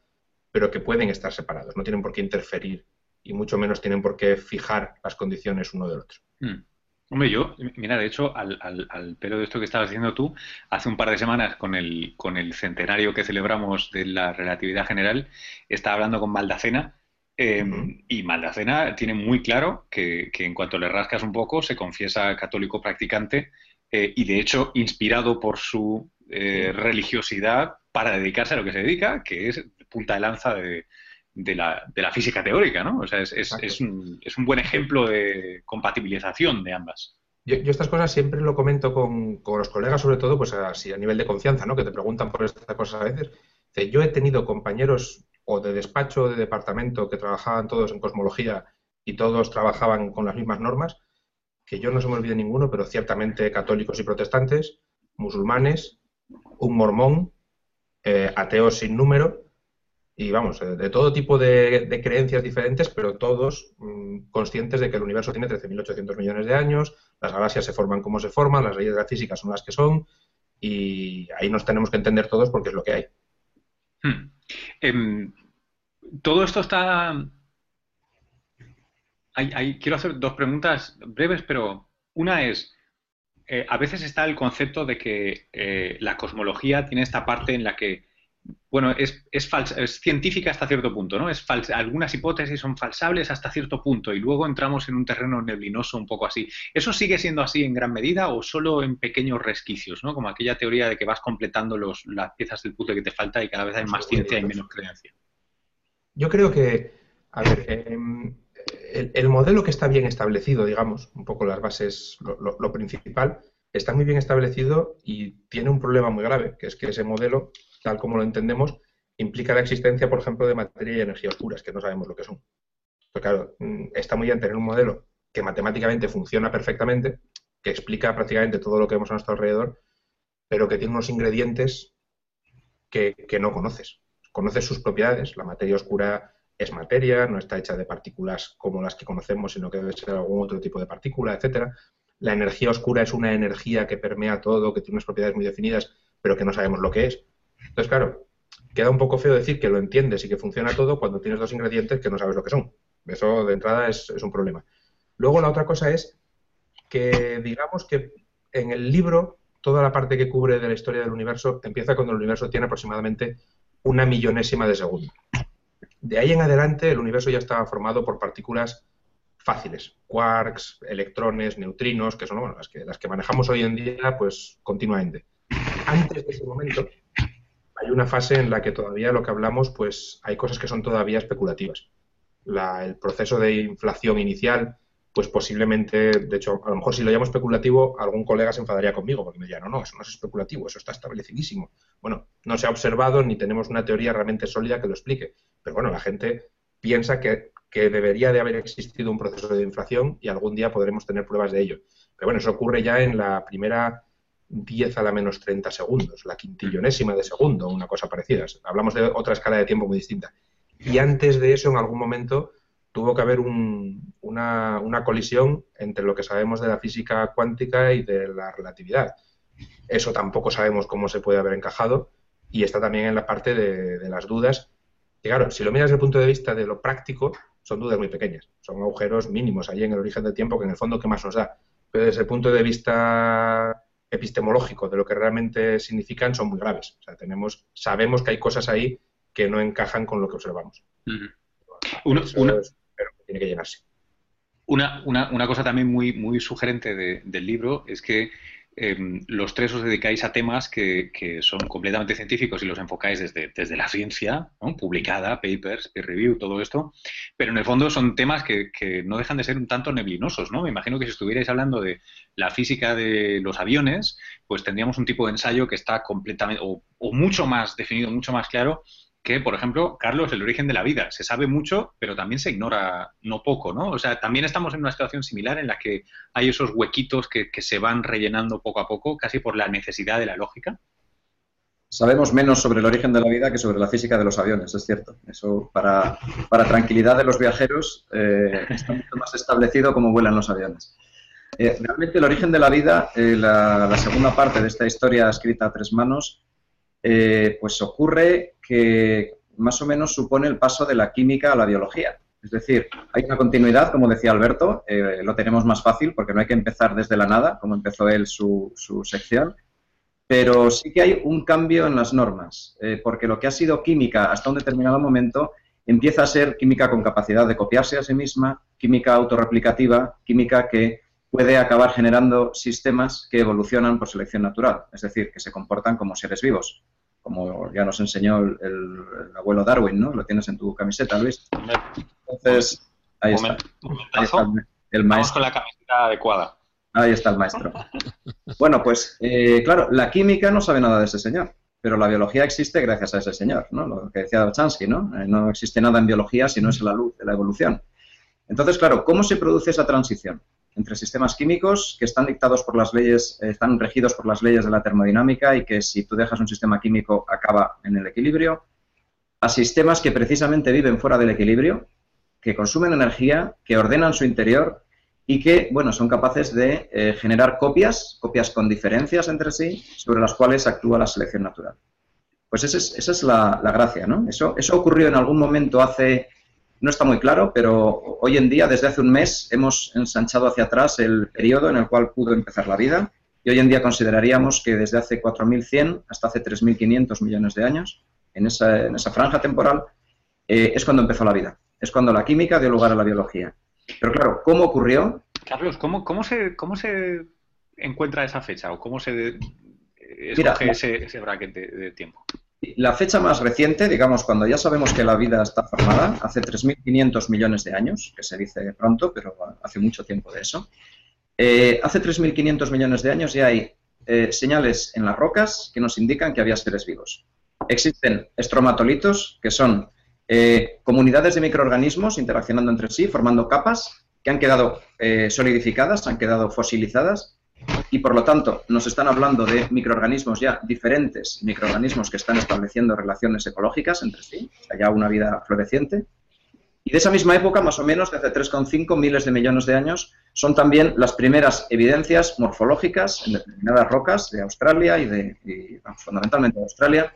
pero que pueden estar separados, no tienen por qué interferir y mucho menos tienen por qué fijar las condiciones uno del otro. Hmm. Hombre, yo, mira, de hecho, al, al, pelo de esto que estabas haciendo tú, hace un par de semanas con el, con el centenario que celebramos de la relatividad general, estaba hablando con Maldacena Em, y Maldacena tiene muy claro que, en cuanto le rascas un poco se confiesa católico practicante eh, y de hecho inspirado por su eh, religiosidad para dedicarse a lo que se dedica, que es punta de lanza de, la, física teórica, ¿no? O sea, es, un, buen ejemplo de compatibilización de ambas. Yo, estas cosas siempre lo comento con, con, los colegas, sobre todo, pues así a nivel de confianza, ¿no? Que te preguntan por estas cosas a veces. Yo he tenido compañeros o de despacho de departamento que trabajaban todos en cosmología y todos trabajaban con las mismas normas, que yo no se me olvide ninguno, pero ciertamente católicos y protestantes, musulmanes, un mormón, eh, ateos sin número, y vamos, eh, de todo tipo de, creencias diferentes, pero todos mm, conscientes de que el universo tiene 13.800 millones de años, las galaxias se forman como se forman, las leyes de la física son las que son, y ahí nos tenemos que entender todos porque es lo que hay. Hmm. Em, todo esto está... quiero hacer dos preguntas breves, pero una es, eh, a veces está el concepto de que eh, la cosmología tiene esta parte en la que, bueno, es, es, es científica hasta cierto punto, ¿no? Es algunas hipótesis son falsables hasta cierto punto y luego entramos en un terreno neblinoso un poco así. ¿Eso sigue siendo así en gran medida o solo en pequeños resquicios, ¿no? Como aquella teoría de que vas completando los, las piezas del puzzle que te falta y cada vez hay más ciencia y menos creencia. Yo creo que, a ver, em, el, modelo que está bien establecido, digamos, un poco las bases, lo, principal, está muy bien establecido y tiene un problema muy grave, que es que ese modelo, tal como lo entendemos, implica la existencia, por ejemplo, de materia y energía oscuras, que no sabemos lo que son. Pero claro, mm, está muy bien tener un modelo que matemáticamente funciona perfectamente, que explica prácticamente todo lo que vemos a nuestro alrededor, pero que tiene unos ingredientes que, que no conoces. Conoces sus propiedades, la materia oscura es materia, no está hecha de partículas como las que conocemos, sino que debe ser algún otro tipo de partícula, etcétera. La energía oscura es una energía que permea todo, que tiene unas propiedades muy definidas, pero que no sabemos lo que es. Entonces, claro, queda un poco feo decir que lo entiendes y que funciona todo cuando tienes dos ingredientes que no sabes lo que son. Eso de entrada es, un problema. Luego la otra cosa es que digamos que en el libro toda la parte que cubre de la historia del universo empieza cuando el universo tiene aproximadamente una millonésima de segundo. De ahí en adelante el universo ya estaba formado por partículas fáciles, quarks, electrones, neutrinos, que son las, que, las que manejamos hoy en día pues continuamente. Antes de ese momento hay una fase en la que todavía lo que hablamos pues hay cosas que son todavía especulativas. el proceso de inflación inicial, pues posiblemente, de hecho, a lo mejor si lo llamo especulativo, algún colega se enfadaría conmigo porque me diría, no, no, eso no es especulativo, eso está establecidísimo. Bueno, no se ha observado ni tenemos una teoría realmente sólida que lo explique, pero bueno, la gente piensa que, que debería de haber existido un proceso de inflación y algún día podremos tener pruebas de ello. Pero bueno, eso ocurre ya en la primera 10 a la menos 30 segundos, la quintillonésima de segundo, una cosa parecida. Hablamos de otra escala de tiempo muy distinta. Y antes de eso, en algún momento, tuvo que haber una, colisión entre lo que sabemos de la física cuántica y de la relatividad. Eso tampoco sabemos cómo se puede haber encajado y está también en la parte de, las dudas. Y claro, si lo miras desde el punto de vista de lo práctico, son dudas muy pequeñas, son agujeros mínimos ahí en el origen del tiempo que en el fondo, ¿qué más nos da? Pero desde el punto de vista epistemológico de lo que realmente significan son muy graves. O sea, tenemos, sabemos que hay cosas ahí que no encajan con lo que observamos. una, tiene que llenarse. Una, una, cosa también muy, muy sugerente del libro es que em, los tres os dedicáis a temas que, son completamente científicos y los enfocáis desde, desde la ciencia, publicada, papers, peer review, todo esto, pero en el fondo son temas que, no dejan de ser un tanto neblinosos, ¿no? Me imagino que si estuvierais hablando de la física de los aviones, pues tendríamos un tipo de ensayo que está completamente, o, o mucho más definido, mucho más claro, que, por ejemplo, Carlos, el origen de la vida. Se sabe mucho, pero también se ignora no poco, ¿no? O sea, también estamos en una situación similar en la que hay esos huequitos que, se van rellenando poco a poco, casi por la necesidad de la lógica. Sabemos menos sobre el origen de la vida que sobre la física de los aviones, es cierto. Eso, para, para tranquilidad de los viajeros, eh, está mucho más establecido cómo vuelan los aviones. Eh, realmente el origen de la vida, eh, la, segunda parte de esta historia escrita a tres manos, pues ocurre que más o menos supone el paso de la química a la biología. Es decir, hay una continuidad, como decía Alberto, eh, lo tenemos más fácil porque no hay que empezar desde la nada, como empezó él su, sección, pero sí que hay un cambio en las normas, eh, porque lo que ha sido química hasta un determinado momento empieza a ser química con capacidad de copiarse a sí misma, química autorreplicativa, química que puede acabar generando sistemas que evolucionan por selección natural, es decir, que se comportan como seres vivos, como ya nos enseñó el, abuelo Darwin, ¿no? Lo tienes en tu camiseta, Luis. Entonces, ahí está. Ahí está el, maestro. con la camiseta adecuada. Ahí está el maestro. Bueno, pues eh, claro, la química no sabe nada de ese señor, pero la biología existe gracias a ese señor, ¿no? Lo que decía Chansky, ¿no? Eh, no existe nada en biología si no es la luz de la evolución. Entonces, claro, ¿cómo se produce esa transición? Entre sistemas químicos que están dictados por las leyes, eh, están regidos por las leyes de la termodinámica y que si tú dejas un sistema químico acaba en el equilibrio, a sistemas que precisamente viven fuera del equilibrio, que consumen energía, que ordenan su interior y que, bueno, son capaces de eh, generar copias, copias con diferencias entre sí, sobre las cuales actúa la selección natural. Pues esa es, esa es la, la, gracia, ¿no? Eso, eso ocurrió en algún momento hace no está muy claro, pero hoy en día, desde hace un mes, hemos ensanchado hacia atrás el periodo en el cual pudo empezar la vida y hoy en día consideraríamos que desde hace 4.100 hasta hace 3.500 millones de años, en esa, en esa franja temporal, eh, es cuando empezó la vida. Es cuando la química dio lugar a la biología. Pero claro, ¿cómo ocurrió? Carlos, ¿cómo, cómo, se, cómo se encuentra esa fecha o cómo se escoge ese, ese bracket de tiempo? La fecha más reciente, digamos, cuando ya sabemos que la vida está formada, hace 3.500 millones de años, que se dice pronto, pero hace mucho tiempo de eso, Eh, hace 3.500 millones de años ya hay eh, señales en las rocas que nos indican que había seres vivos. Existen estromatolitos, que son eh, comunidades de microorganismos interaccionando entre sí, formando capas que han quedado solidificadas, han quedado fosilizadas y por lo tanto nos están hablando de microorganismos ya diferentes, microorganismos que están estableciendo relaciones ecológicas entre sí, o una vida floreciente. Y de esa misma época, más o menos, de hace 3,5 miles de millones de años, son también las primeras evidencias morfológicas en determinadas rocas de Australia y, de, fundamentalmente de Australia,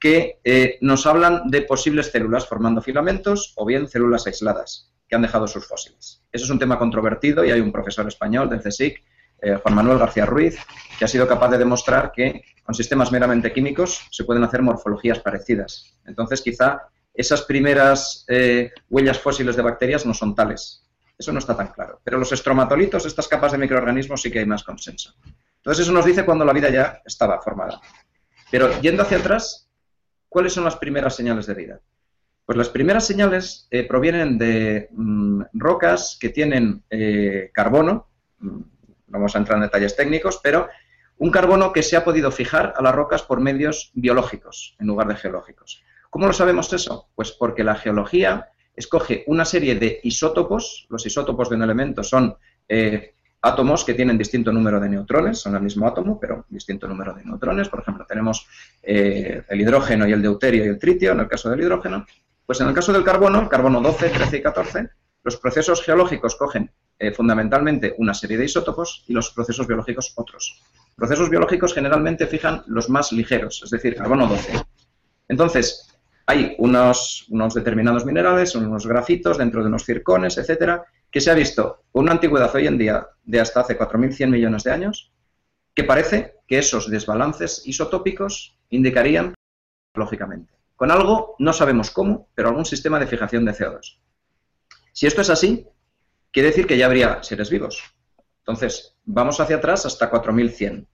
que eh, nos hablan de posibles células formando filamentos o bien células aisladas que han dejado sus fósiles. Eso es un tema controvertido y hay un profesor español del CSIC eh, Juan Manuel García Ruiz, que ha sido capaz de demostrar que con sistemas meramente químicos se pueden hacer morfologías parecidas. Entonces, quizá esas primeras eh, huellas fósiles de bacterias no son tales. Eso no está tan claro. Pero los estromatolitos, estas capas de microorganismos, sí que hay más consenso. Entonces, eso nos dice cuando la vida ya estaba formada. Pero yendo hacia atrás, ¿cuáles son las primeras señales de vida? Pues las primeras señales eh, provienen de mm, rocas que tienen carbono, mm, no vamos a entrar en detalles técnicos, pero un carbono que se ha podido fijar a las rocas por medios biológicos en lugar de geológicos. ¿Cómo lo sabemos eso? Pues porque la geología escoge una serie de isótopos, los isótopos de un elemento son eh, átomos que tienen distinto número de neutrones, son el mismo átomo, pero distinto número de neutrones. Por ejemplo, tenemos eh, el hidrógeno y el deuterio y el tritio, en el caso del hidrógeno. Pues en el caso del carbono, carbono 12, 13 y 14, los procesos geológicos cogen eh, fundamentalmente una serie de isótopos y los procesos biológicos otros. Procesos biológicos generalmente fijan los más ligeros, es decir, carbono 12. Entonces, hay unos, unos determinados minerales, unos grafitos dentro de unos circones, etcétera, que se ha visto con una antigüedad hoy en día de hasta hace 4.100 millones de años, que parece que esos desbalances isotópicos indicarían, lógicamente, con algo, no sabemos cómo, pero algún sistema de fijación de CO2. Si esto es así, quiere decir que ya habría seres vivos. Entonces, vamos hacia atrás hasta 4100.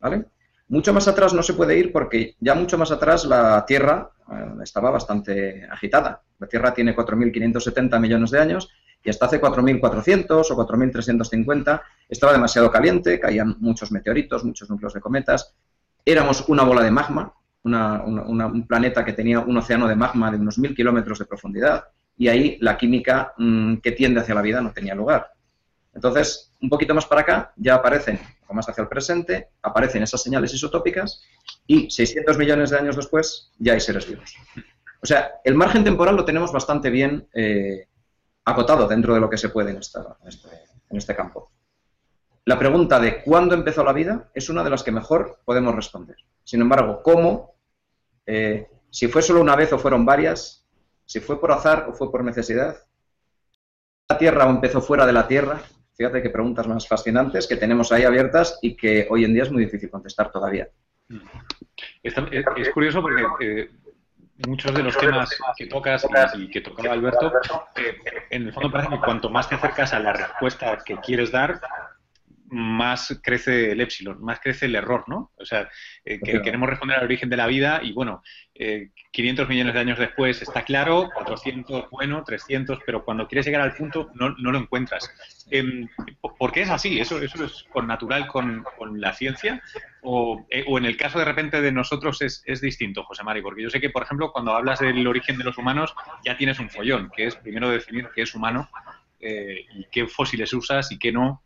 ¿Vale? Mucho más atrás no se puede ir porque ya mucho más atrás la Tierra eh, estaba bastante agitada. La Tierra tiene 4.570 millones de años y hasta hace 4.400 o 4.350 estaba demasiado caliente, caían muchos meteoritos, muchos núcleos de cometas. Éramos una bola de magma, un planeta que tenía un océano de magma de unos 1.000 kilómetros de profundidad y ahí la química mm, que tiende hacia la vida no tenía lugar. Entonces, un poquito más para acá, ya aparecen, o más hacia el presente, aparecen esas señales isotópicas y 600 millones de años después ya hay seres vivos. O sea, el margen temporal lo tenemos bastante bien eh, acotado dentro de lo que se puede en, este, en, este, campo. La pregunta de cuándo empezó la vida es una de las que mejor podemos responder. Sin embargo, ¿cómo? Eh, si fue solo una vez o fueron varias, si fue por azar o fue por necesidad. ¿La Tierra o empezó fuera de la Tierra? Fíjate qué preguntas más fascinantes que tenemos ahí abiertas y que hoy en día es muy difícil contestar todavía. Es, curioso porque eh, muchos de los temas que tocas y que tocaba Alberto, eh, en el fondo parece que cuanto más te acercas a la respuesta que quieres dar, más crece el epsilon, más crece el error, ¿no? O sea, eh, que queremos responder al origen de la vida y bueno, 500 eh, millones de años después está claro, 400, bueno, 300, pero cuando quieres llegar al punto no, lo encuentras. Eh, ¿Por qué es así? ¿Eso, eso es con natural con, la ciencia? O, eh, o, en el caso de repente de nosotros es, es distinto, José Mari? Porque yo sé que, por ejemplo, cuando hablas del origen de los humanos ya tienes un follón, que es primero definir qué es humano y qué fósiles usas y qué no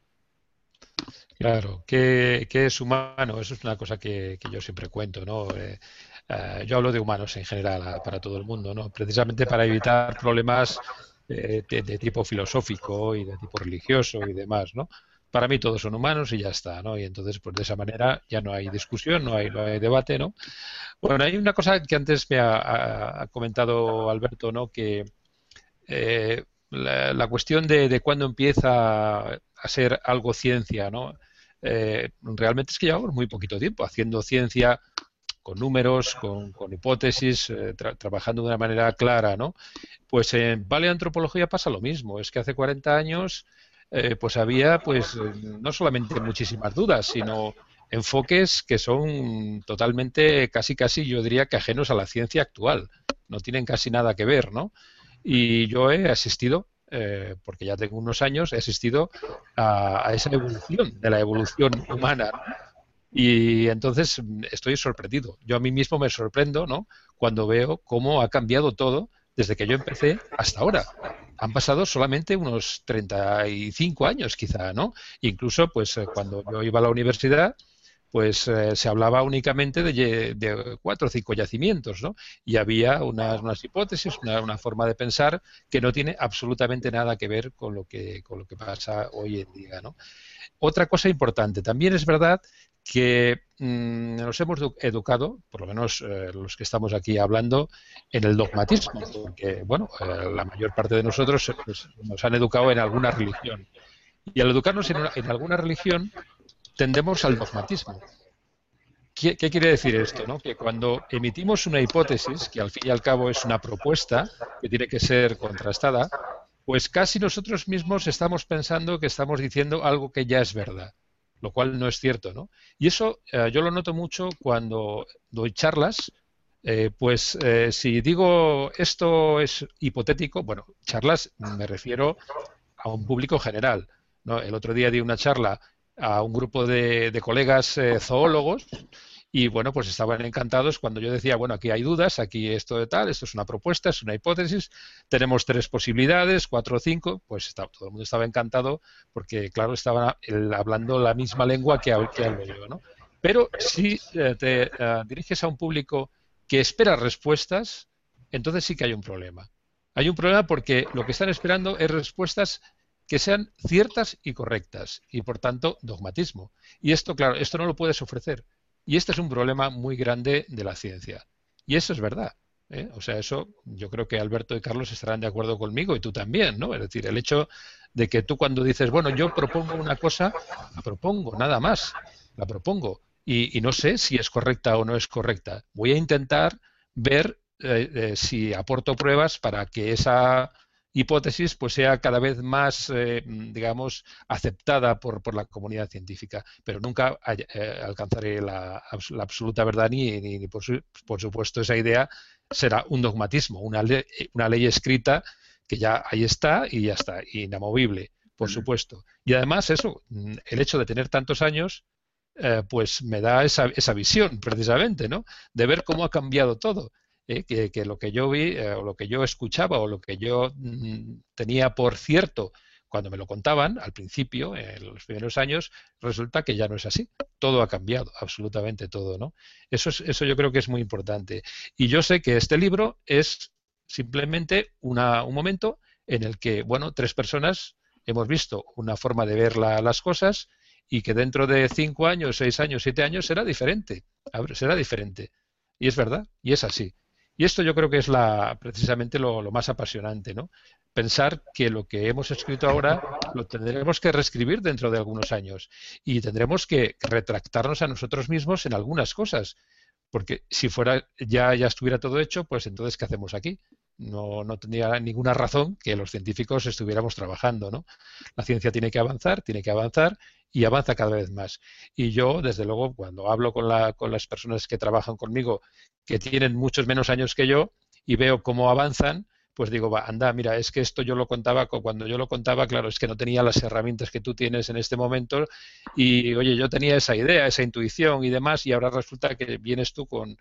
Claro, ¿qué, es humano? Eso es una cosa que, yo siempre cuento, ¿no? Eh, eh, yo hablo de humanos en general para todo el mundo, ¿no? Precisamente para evitar problemas eh, de, tipo filosófico y de tipo religioso y demás, ¿no? Para mí todos son humanos y ya está, ¿no? Y entonces, pues de esa manera ya no hay discusión, no hay, no hay debate, ¿no? Bueno, hay una cosa que antes me ha, comentado Alberto, ¿no? Que la, cuestión de, de cuándo empieza a ser algo ciencia, ¿no? Eh, realmente es que llevamos muy poquito tiempo haciendo ciencia con números, con, hipótesis, eh, trabajando de una manera clara, ¿no? Pues en paleoantropología pasa lo mismo. Es que hace 40 años, eh, pues había, pues, no solamente muchísimas dudas, sino enfoques que son totalmente, casi, casi, yo diría que ajenos a la ciencia actual. No tienen casi nada que ver, ¿no? Y yo he asistido eh, porque ya tengo unos años, he asistido a, esa evolución, de la evolución humana. Y entonces estoy sorprendido. Yo a mí mismo me sorprendo, ¿no? Cuando veo cómo ha cambiado todo desde que yo empecé hasta ahora. Han pasado solamente unos 35 años, quizá, ¿no? Incluso, pues, eh, cuando yo iba a la universidad, pues eh, se hablaba únicamente de, cuatro o cinco yacimientos, ¿no? Y había unas, hipótesis, una, forma de pensar que no tiene absolutamente nada que ver con lo que, con lo que pasa hoy en día, ¿no? Otra cosa importante, también es verdad que mm, nos hemos educado, por lo menos eh, los que estamos aquí hablando, en el dogmatismo, porque, bueno, eh, la mayor parte de nosotros pues, nos han educado en alguna religión. Y al educarnos en, en alguna religión, tendemos al dogmatismo. ¿Qué, quiere decir esto? No? Que cuando emitimos una hipótesis, que al fin y al cabo es una propuesta que tiene que ser contrastada, pues casi nosotros mismos estamos pensando que estamos diciendo algo que ya es verdad, lo cual no es cierto. ¿no? Y eso eh, yo lo noto mucho cuando doy charlas, eh, pues eh, si digo esto es hipotético, bueno, charlas me refiero a un público general. ¿no? El otro día di una charla a un grupo de, colegas eh, zoólogos y bueno, pues estaban encantados cuando yo decía, bueno, aquí hay dudas, aquí esto de tal, esto es una propuesta, es una hipótesis, tenemos tres posibilidades, cuatro o cinco, pues todo el mundo estaba encantado porque, claro, estaban hablando la misma lengua que, que hablo yo, ¿no? Pero si eh, te eh, diriges a un público que espera respuestas, entonces sí que hay un problema. Hay un problema porque lo que están esperando es respuestas que sean ciertas y correctas y por tanto dogmatismo. Y esto, claro, esto no lo puedes ofrecer. Y este es un problema muy grande de la ciencia. Y eso es verdad. ¿eh? O sea, eso yo creo que Alberto y Carlos estarán de acuerdo conmigo y tú también, ¿no? Es decir, el hecho de que tú cuando dices, bueno, yo propongo una cosa, la propongo, nada más, la propongo. Y, no sé si es correcta o no es correcta. Voy a intentar ver eh, eh, si aporto pruebas para que esa hipótesis pues sea cada vez más, eh, digamos, aceptada por, por, la comunidad científica, pero nunca eh, alcanzaré la, absoluta verdad ni, ni, por, por, supuesto esa idea será un dogmatismo, una, una ley escrita que ya ahí está y ya está, inamovible, por supuesto. Y además eso, el hecho de tener tantos años, eh, pues me da esa, esa visión precisamente, ¿no? De ver cómo ha cambiado todo. ¿Eh? que, lo que yo vi, eh, o lo que yo escuchaba, o lo que yo mm, tenía por cierto cuando me lo contaban al principio, en los primeros años, resulta que ya no es así. Todo ha cambiado, absolutamente todo, ¿no? Eso, es, eso yo creo que es muy importante. Y yo sé que este libro es simplemente una, un momento en el que, bueno, tres personas hemos visto una forma de ver las cosas y que dentro de cinco años, seis años, siete años será diferente. Será diferente. Y es verdad, y es así. Y esto yo creo que es la, precisamente lo, más apasionante, ¿no? Pensar que lo que hemos escrito ahora lo tendremos que reescribir dentro de algunos años y tendremos que retractarnos a nosotros mismos en algunas cosas. Porque si fuera ya, ya estuviera todo hecho, pues entonces ¿qué hacemos aquí? No, no tendría ninguna razón que los científicos estuviéramos trabajando, ¿no? La ciencia tiene que avanzar, tiene que avanzar y avanza cada vez más. Y yo, desde luego, cuando hablo con, la, con las personas que trabajan conmigo, que tienen muchos menos años que yo, y veo cómo avanzan, pues digo, va, anda, mira, es que esto yo lo contaba, cuando yo lo contaba, claro, es que no tenía las herramientas que tú tienes en este momento, y oye, yo tenía esa idea, esa intuición y demás, y ahora resulta que vienes tú con,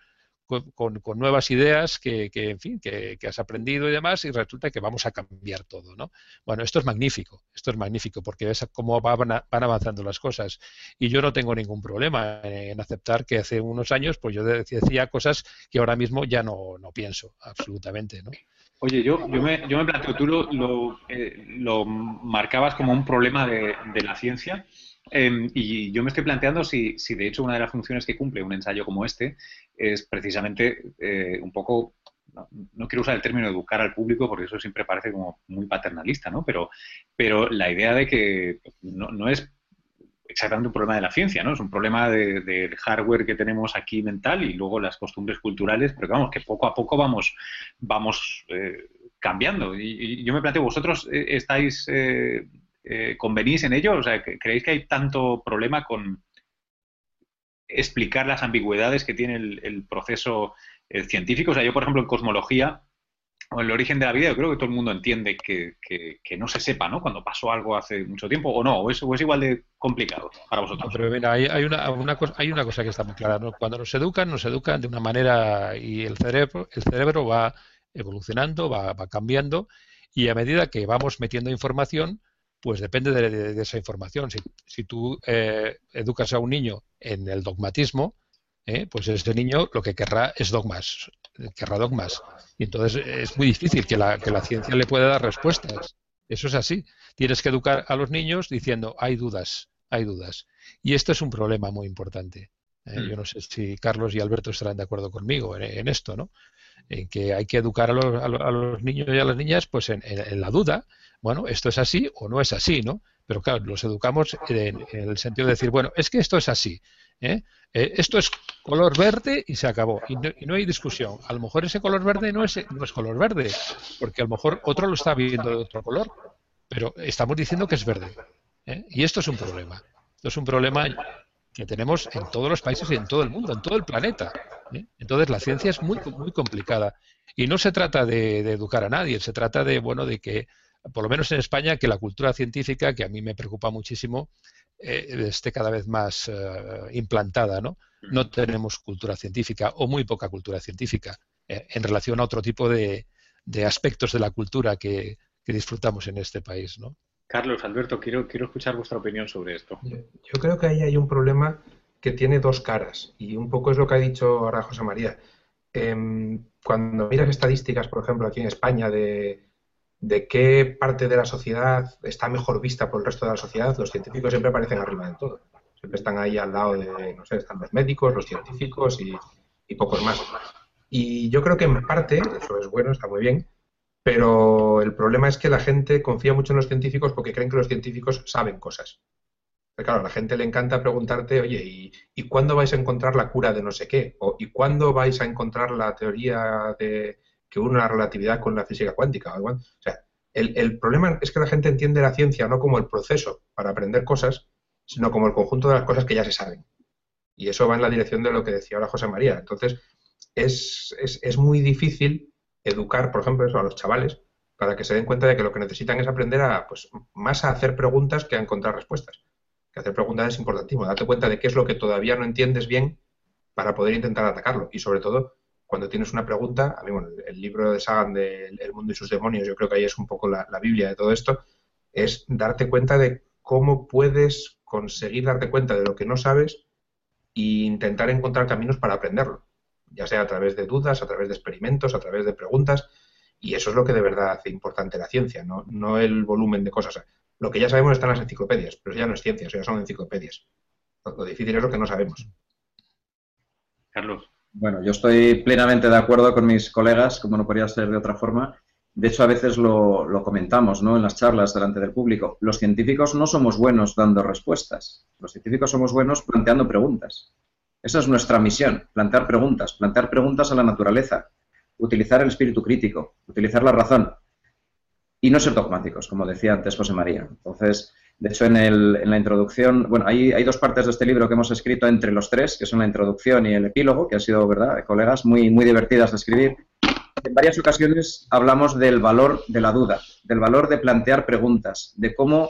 con, nuevas ideas que, en fin, que, has aprendido y demás, y resulta que vamos a cambiar todo, ¿no? Bueno, esto es magnífico, esto es magnífico, porque ves cómo van, avanzando las cosas. Y yo no tengo ningún problema en aceptar que hace unos años, pues yo decía cosas que ahora mismo ya no, no pienso, absolutamente, ¿no? Oye, yo, yo, me, yo me planteo, tú lo, lo, eh, lo marcabas como un problema de, de la ciencia, Em, y yo me estoy planteando si, si, de hecho, una de las funciones que cumple un ensayo como este es precisamente eh, un poco, no, quiero usar el término educar al público porque eso siempre parece como muy paternalista, ¿no? Pero, pero la idea de que no, no es exactamente un problema de la ciencia, ¿no? Es un problema del hardware que tenemos aquí mental y luego las costumbres culturales, pero vamos, que poco a poco vamos, vamos eh, cambiando. Y, yo me planteo, vosotros eh, estáis eh, ¿convenís en ello? O sea, ¿creéis que hay tanto problema con explicar las ambigüedades que tiene el, proceso eh, científico? O sea, yo, por ejemplo, en cosmología, o el origen de la vida, yo creo que todo el mundo entiende que, no se sepa, ¿no? Cuando pasó algo hace mucho tiempo, o no, o es, igual de complicado para vosotros. pero mira, hay, una, cosa, hay una cosa que está muy clara, ¿no? Cuando nos educan, nos educan de una manera y el cerebro, el cerebro va evolucionando, va, cambiando, y a medida que vamos metiendo información, pues depende de, esa información. Si, tú eh, educas a un niño en el dogmatismo, ¿eh? pues ese niño lo que querrá es dogmas, querrá dogmas. Y entonces es muy difícil que la, que la ciencia le pueda dar respuestas. Eso es así. Tienes que educar a los niños diciendo, hay dudas, hay dudas. Y esto es un problema muy importante. ¿eh? Mm. Yo no sé si Carlos y Alberto estarán de acuerdo conmigo en, esto, ¿no? En que hay que educar a los, a los, niños y a las niñas pues en, la duda. Bueno, esto es así o no es así, ¿no? Pero claro, los educamos en, en el sentido de decir, bueno, es que esto es así. ¿eh? Eh, esto es color verde y se acabó. Y no, hay discusión. A lo mejor ese color verde no es, no es color verde, porque a lo mejor otro lo está viendo de otro color, pero estamos diciendo que es verde. ¿eh? Y esto es un problema. Esto es un problema que tenemos en todos los países y en todo el mundo, en todo el planeta. Entonces la ciencia es muy, muy complicada. Y no se trata de, educar a nadie, se trata de, bueno, de que, por lo menos en España, que la cultura científica, que a mí me preocupa muchísimo, eh, esté cada vez más eh, implantada, ¿no? No tenemos cultura científica o muy poca cultura científica eh, en relación a otro tipo de, aspectos de la cultura que, disfrutamos en este país, ¿no? Carlos, Alberto, quiero, quiero escuchar vuestra opinión sobre esto. Yo creo que ahí hay un problema que tiene dos caras y un poco es lo que ha dicho ahora José María. Em, cuando miras estadísticas, por ejemplo, aquí en España de, de qué parte de la sociedad está mejor vista por el resto de la sociedad, los científicos siempre aparecen arriba de todo. Siempre están ahí al lado de, no sé, están los médicos, los científicos y, pocos más. Y yo creo que en parte eso es bueno, está muy bien, pero el problema es que la gente confía mucho en los científicos porque creen que los científicos saben cosas. Claro, a la gente le encanta preguntarte, oye, ¿y, ¿y, cuándo vais a encontrar la cura de no sé qué? O ¿y cuándo vais a encontrar la teoría de, que une la relatividad con la física cuántica. O sea, el, problema es que la gente entiende la ciencia no como el proceso para aprender cosas, sino como el conjunto de las cosas que ya se saben. Y eso va en la dirección de lo que decía ahora José María. Entonces, es, es, muy difícil educar, por ejemplo, eso, a los chavales para que se den cuenta de que lo que necesitan es aprender a, pues, más a hacer preguntas que a encontrar respuestas. Que hacer preguntas es importantísimo. Date cuenta de qué es lo que todavía no entiendes bien para poder intentar atacarlo. Y sobre todo, cuando tienes una pregunta, a bueno, el libro de Sagan de El mundo y sus demonios, yo creo que ahí es un poco la, Biblia de todo esto, es darte cuenta de cómo puedes conseguir darte cuenta de lo que no sabes e intentar encontrar caminos para aprenderlo, ya sea a través de dudas, a través de experimentos, a través de preguntas, y eso es lo que de verdad hace importante la ciencia, no, no el volumen de cosas. Lo que ya sabemos está en las enciclopedias, pero ya no es ciencia, eso ya son enciclopedias. lo difícil es lo que no sabemos. Carlos. Bueno, yo estoy plenamente de acuerdo con mis colegas, como no podría ser de otra forma. De hecho, a veces lo, comentamos ¿no? en las charlas delante del público. Los científicos no somos buenos dando respuestas. Los científicos somos buenos planteando preguntas. Esa es nuestra misión, plantear preguntas, plantear preguntas a la naturaleza, utilizar el espíritu crítico, utilizar la razón y no ser dogmáticos, como decía antes José María. Entonces, de hecho, en, el, en la introducción, bueno, hay, hay, dos partes de este libro que hemos escrito entre los tres, que son la introducción y el epílogo, que ha sido, ¿verdad?, colegas, muy, muy divertidas de escribir. En varias ocasiones hablamos del valor de la duda, del valor de plantear preguntas, de cómo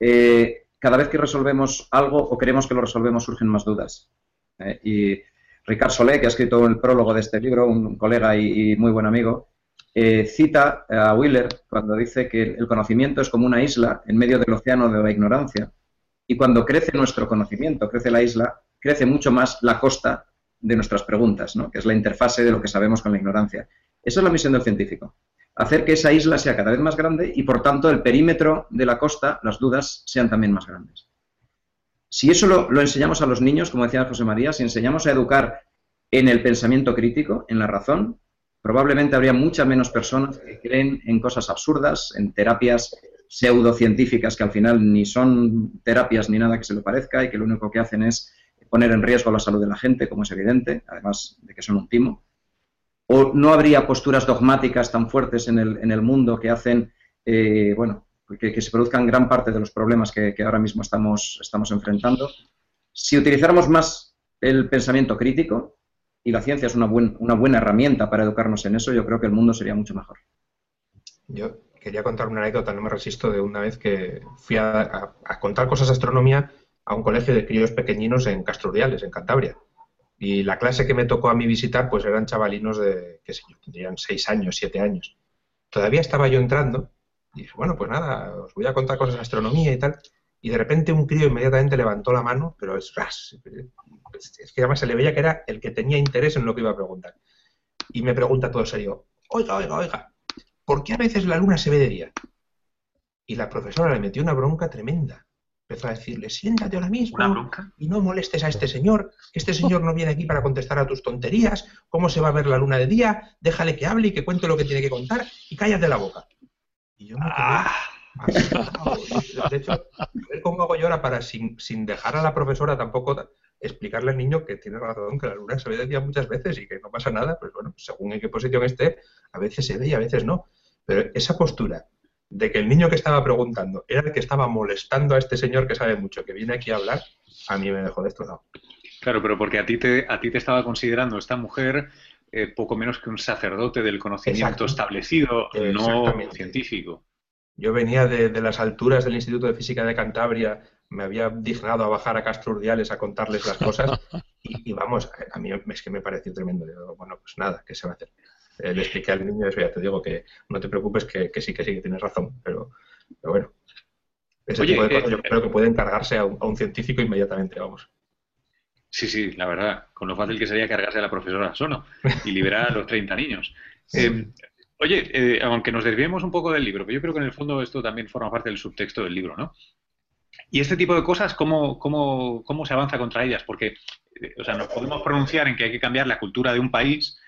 eh, cada vez que resolvemos algo o queremos que lo resolvemos surgen más dudas. Eh, y Ricard Solé, que ha escrito el prólogo de este libro, un colega y muy buen amigo, eh, cita a Wheeler cuando dice que el conocimiento es como una isla en medio del océano de la ignorancia. Y cuando crece nuestro conocimiento, crece la isla, crece mucho más la costa de nuestras preguntas, ¿no? que es la interfase de lo que sabemos con la ignorancia. Esa es la misión del científico. Hacer que esa isla sea cada vez más grande y, por tanto, el perímetro de la costa, las dudas, sean también más grandes. Si eso lo, lo enseñamos a los niños, como decía José María, si enseñamos a educar en el pensamiento crítico, en la razón, probablemente habría muchas menos personas que creen en cosas absurdas, en terapias pseudocientíficas que al final ni son terapias ni nada que se le parezca y que lo único que hacen es poner en riesgo la salud de la gente, como es evidente, además de que son un timo. O no habría posturas dogmáticas tan fuertes en el, en el mundo que hacen, eh, bueno, que, se produzcan gran parte de los problemas que, que ahora mismo estamos, estamos enfrentando. Si utilizáramos más el pensamiento crítico, y la ciencia es una, una buena herramienta para educarnos en eso, yo creo que el mundo sería mucho mejor. Yo quería contar una anécdota, no me resisto, de una vez que fui a, contar cosas de astronomía a un colegio de críos pequeñinos en Casturdiales, en Cantabria. Y la clase que me tocó a mí visitar, pues eran chavalinos de, qué sé yo, tendrían seis años, siete años. Todavía estaba yo entrando y dije, bueno, pues nada, os voy a contar cosas de astronomía y tal. Y de repente un crío inmediatamente levantó la mano, pero es, es que además se le veía que era el que tenía interés en lo que iba a preguntar. Y me pregunta todo serio, oiga, oiga, oiga, ¿por qué a veces la luna se ve de día? Y la profesora le metió una bronca tremenda. Empezó a decirle, siéntate ahora mismo y no molestes a este señor, este señor no viene aquí para contestar a tus tonterías, cómo se va a ver la luna de día, déjale que hable y que cuente lo que tiene que contar y cállate la boca. Y yo me quedé De hecho, cómo hago yo ahora para, sin, sin dejar a la profesora tampoco explicarle al niño que tiene razón, que la luna se ve de día muchas veces y que no pasa nada, pues bueno, según en qué posición esté, a veces se ve y a veces no. Pero esa postura de que el niño que estaba preguntando era el que estaba molestando a este señor que sabe mucho, que viene aquí a hablar, a mí me dejó destrozado. Claro, pero porque a ti te, a ti te estaba considerando esta mujer eh, poco menos que un sacerdote del conocimiento establecido, no científico. Yo venía de, las alturas del Instituto de Física de Cantabria, me había dignado a bajar a Castro Urdiales a contarles las cosas y, vamos, a mí es que me pareció tremendo. bueno, pues nada, ¿qué se va a hacer? Eh, le expliqué al niño eso, ya te digo que no te preocupes, que, sí, que sí, que tienes razón, pero, bueno. Ese tipo de cosas yo eh, creo que puede encargarse a un, científico inmediatamente, vamos. Sí, sí, la verdad, con lo fácil que sería cargarse a la profesora Sono y liberar a los 30 niños. Eh, oye, aunque nos desviemos un poco del libro, pero yo creo que en el fondo esto también forma parte del subtexto del libro, ¿no? Y este tipo de cosas, ¿cómo, cómo, cómo se avanza contra ellas? Porque, o sea, nos podemos pronunciar en que hay que cambiar la cultura de un país,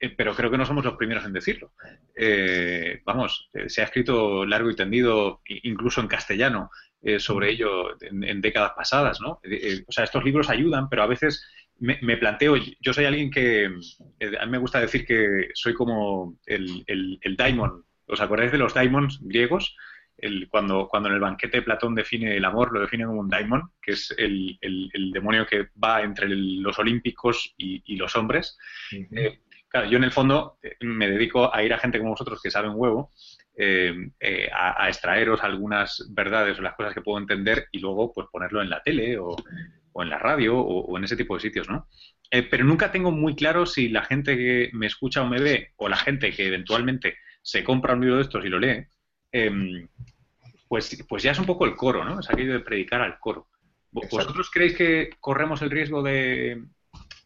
eh, pero creo que no somos los primeros en decirlo. Eh, vamos, eh, se ha escrito largo y tendido, incluso en castellano, sobre ello en, décadas pasadas, ¿no? o sea, estos libros ayudan, pero a veces me, planteo, yo soy alguien que, a mí me gusta decir que soy como el, el, el daimon. ¿Os acordáis de los daimons griegos? El, cuando, cuando en el banquete Platón define el amor, lo define como un daimon, que es el, el demonio que va entre los olímpicos y, los hombres. Claro, yo en el fondo eh, me dedico a ir a gente como vosotros que saben huevo, eh, eh, a, extraeros algunas verdades o las cosas que puedo entender y luego pues ponerlo en la tele o, en la radio o, en ese tipo de sitios, ¿no? pero nunca tengo muy claro si la gente que me escucha o me ve o la gente que eventualmente se compra un libro de estos y lo lee, em, pues, pues ya es un poco el coro, ¿no? Es aquello de predicar al coro. ¿Vosotros creéis que corremos el riesgo de,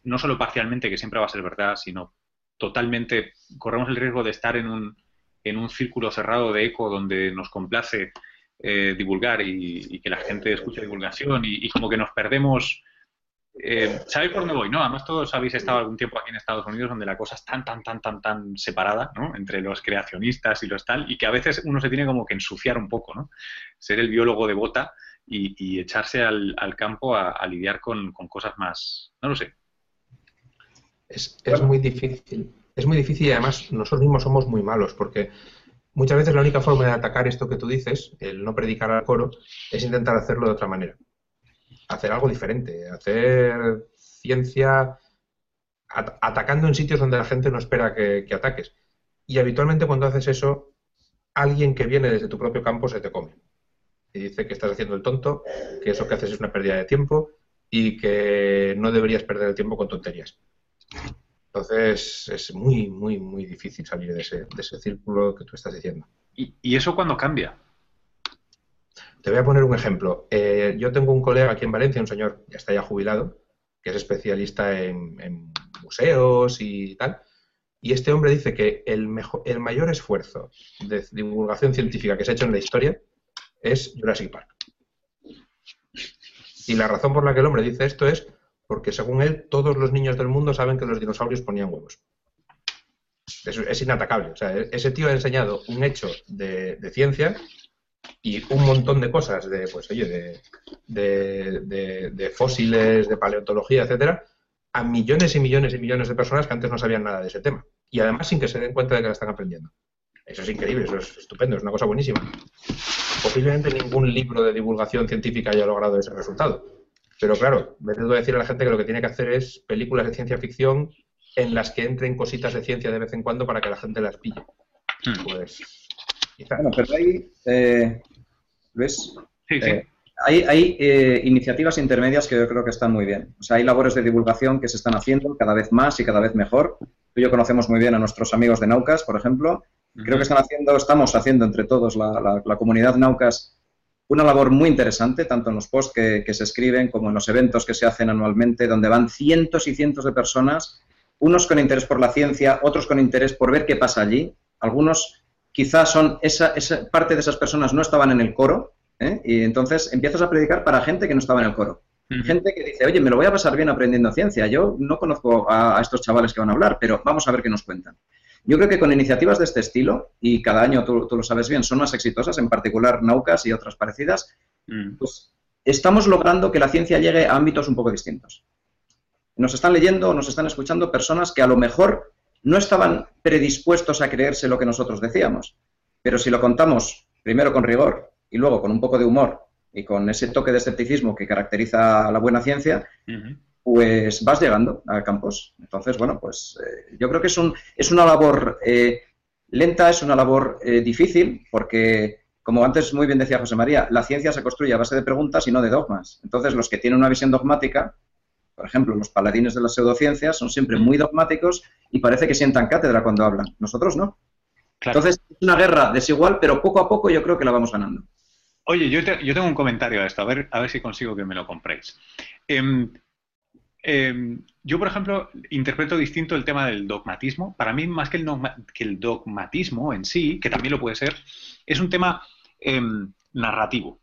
no solo parcialmente, que siempre va a ser verdad, sino totalmente, corremos el riesgo de estar en un, en un círculo cerrado de eco donde nos complace eh, divulgar y, que la gente escuche divulgación y, como que nos perdemos. Eh, ¿Sabéis por dónde voy? No, además todos habéis estado algún tiempo aquí en Estados Unidos donde la cosa es tan, tan, tan, tan, tan separada, ¿no? Entre los creacionistas y los tal, y que a veces uno se tiene como que ensuciar un poco, ¿no? Ser el biólogo de bota y, echarse al, campo a, lidiar con, cosas más, no lo sé, es, muy difícil. Es muy difícil y además nosotros mismos somos muy malos porque muchas veces la única forma de atacar esto que tú dices, el no predicar al coro, es intentar hacerlo de otra manera. Hacer algo diferente, hacer ciencia atacando en sitios donde la gente no espera que, que, ataques. Y habitualmente cuando haces eso, alguien que viene desde tu propio campo se te come. Y dice que estás haciendo el tonto, que eso que haces es una pérdida de tiempo y que no deberías perder el tiempo con tonterías. Entonces es muy, muy, muy difícil salir de ese, círculo que tú estás diciendo. ¿Y, eso cuándo cambia? Te voy a poner un ejemplo. Eh, yo tengo un colega aquí en Valencia, un señor, ya está ya jubilado, que es especialista en, museos y tal. Y este hombre dice que el, mejor, el mayor esfuerzo de divulgación científica que se ha hecho en la historia es Jurassic Park. Y la razón por la que el hombre dice esto es porque según él, todos los niños del mundo saben que los dinosaurios ponían huevos. Es, inatacable. O sea, ese tío ha enseñado un hecho de, ciencia y un montón de cosas de, pues, oye, de, fósiles, de paleontología, etcétera, a millones y millones y millones de personas que antes no sabían nada de ese tema. Y además sin que se den cuenta de que la están aprendiendo. Eso es increíble, eso es estupendo, es una cosa buenísima. Posiblemente ningún libro de divulgación científica haya logrado ese resultado. Pero claro, me tengo que decir a la gente que lo que tiene que hacer es películas de ciencia ficción en las que entren cositas de ciencia de vez en cuando para que la gente las pille. Hmm. Pues Bueno, pero ahí, eh, ¿ves? Sí, sí. Eh, hay, hay eh, iniciativas intermedias que yo creo que están muy bien. O sea, hay labores de divulgación que se están haciendo cada vez más y cada vez mejor. Tú y yo conocemos muy bien a nuestros amigos de Naucas, por ejemplo. Creo que están haciendo, estamos haciendo entre todos, la, la- la comunidad Naucas, una labor muy interesante, tanto en los posts que, que se escriben como en los eventos que se hacen anualmente, donde van cientos y cientos de personas, unos con interés por la ciencia, otros con interés por ver qué pasa allí. Algunos quizás son, esa, esa parte de esas personas no estaban en el coro, ¿eh? y entonces empiezas a predicar para gente que no estaba en el coro. Gente que dice, oye, me lo voy a pasar bien aprendiendo ciencia. Yo no conozco a, a estos chavales que van a hablar, pero vamos a ver qué nos cuentan. Yo creo que con iniciativas de este estilo, y cada año tú, tú lo sabes bien, son más exitosas, en particular Naucas y otras parecidas, Mm. pues estamos logrando que la ciencia llegue a ámbitos un poco distintos. Nos están leyendo, nos están escuchando personas que a lo mejor no estaban predispuestos a creerse lo que nosotros decíamos, pero si lo contamos primero con rigor y luego con un poco de humor y con ese toque de escepticismo que caracteriza a la buena ciencia. Pues vas llegando a campos. Entonces, bueno, pues eh, yo creo que es, un, es una labor eh, lenta, es una labor eh, difícil, porque, como antes muy bien decía José María, la ciencia se construye a base de preguntas y no de dogmas. Entonces, los que tienen una visión dogmática, por ejemplo, los paladines de las pseudociencias, son siempre muy dogmáticos y parece que sientan cátedra cuando hablan. Nosotros no. Claro. Entonces, es una guerra desigual, pero poco a poco yo creo que la vamos ganando. Oye, yo, te- yo tengo un comentario a esto, a ver, a ver si consigo que me lo compréis. Em, em, yo, por ejemplo, interpreto distinto el tema del dogmatismo. Para mí, más que el, dogmatismo en sí, que también lo puede ser, es un tema em, narrativo.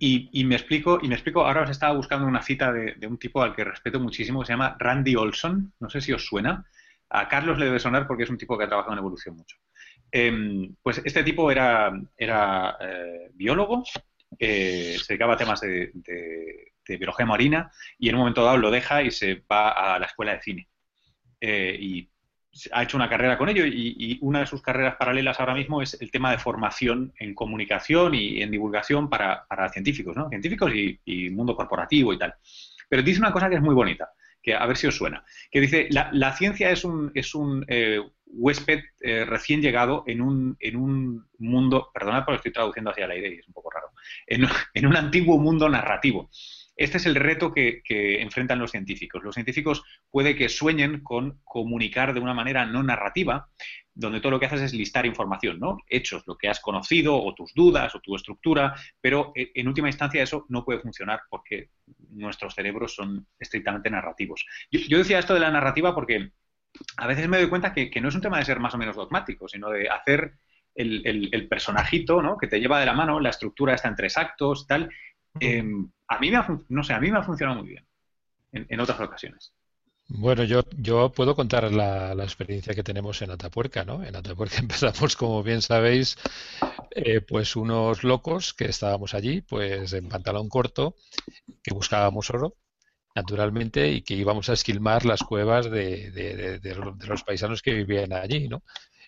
Y, me explico, y me explico, ahora os estaba buscando una cita de, un tipo al que respeto muchísimo, se llama Randy Olson, no sé si os suena. A Carlos le debe sonar porque es un tipo que ha trabajado en evolución mucho. Em, pues este tipo era, eh, biólogo, eh, se dedicaba a temas de- de biología marina y en un momento dado lo deja y se va a la escuela de cine. Eh, y ha hecho una carrera con ello y, una de sus carreras paralelas ahora mismo es el tema de formación en comunicación y en divulgación para, para científicos, ¿no? Científicos y, mundo corporativo y tal. Pero dice una cosa que es muy bonita, que a ver si os suena, que dice, la, la ciencia es un, es un eh, huésped eh, recién llegado en un, en un mundo, perdonad porque estoy traduciendo hacia el aire y es un poco raro, en un antiguo mundo narrativo. Este es el reto que, enfrentan los científicos. Los científicos puede que sueñen con comunicar de una manera no narrativa, donde todo lo que haces es listar información, ¿no? Hechos, lo que has conocido, o tus dudas, o tu estructura, pero eh, en última instancia eso no puede funcionar porque nuestros cerebros son estrictamente narrativos. Yo, decía esto de la narrativa porque a veces me doy cuenta que, que no es un tema de ser más o menos dogmático, sino de hacer el, el- el personajito, ¿no? Que te lleva de la mano, la estructura está en tres actos, tal. Eh, a mí me ha, no sé, a mí me ha funcionado muy bien en, otras ocasiones. Bueno, yo, yo puedo contar la, experiencia que tenemos en Atapuerca, ¿no? En Atapuerca empezamos, como bien sabéis, eh, pues unos locos que estábamos allí, pues en pantalón corto, que buscábamos oro, naturalmente, y que íbamos a esquilmar las cuevas de, de los paisanos que vivían allí, ¿no?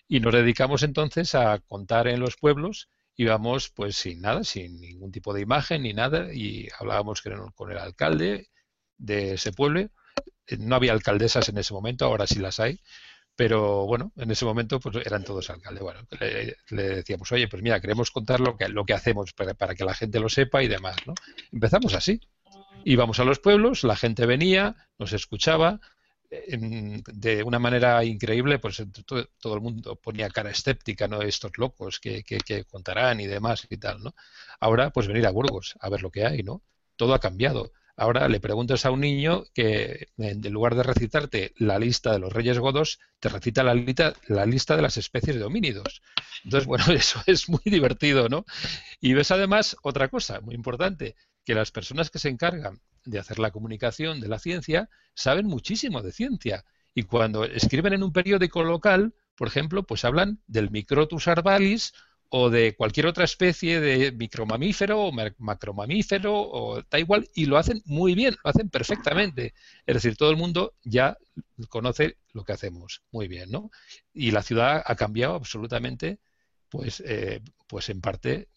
Y nos dedicamos entonces a contar en los pueblos, íbamos pues sin nada, sin ningún tipo de imagen ni nada, y hablábamos con el alcalde de ese pueblo eh, no había alcaldesas en ese momento, ahora sí las hay, pero bueno, en ese momento pues eran todos alcaldes. Bueno, le, le decíamos, oye, pues mira, queremos contar lo que, lo que hacemos para, para que la gente lo sepa y demás, ¿no? Empezamos así. Íbamos a los pueblos, la gente venía, nos escuchaba, de una manera increíble, pues todo, todo el mundo ponía cara escéptica, ¿no? Estos locos que, que, contarán y demás y tal, ¿no? Ahora, pues venir a Burgos a ver lo que hay, ¿no? Todo ha cambiado. Ahora le preguntas a un niño que en lugar de recitarte la lista de los reyes godos, te recita la lista, la lista de las especies de homínidos. Entonces, bueno, eso es muy divertido, ¿no? Y ves además otra cosa muy importante, que las personas que se encargan de hacer la comunicación de la ciencia saben muchísimo de ciencia. Y cuando escriben en un periódico local, por ejemplo, pues hablan del Microtus arvalis o de cualquier otra especie de micromamífero o ma- macromamífero o da igual y lo hacen muy bien, lo hacen perfectamente. Es decir, todo el mundo ya conoce lo que hacemos muy bien, ¿no? Y la ciudad ha cambiado absolutamente, pues, eh, pues en parte,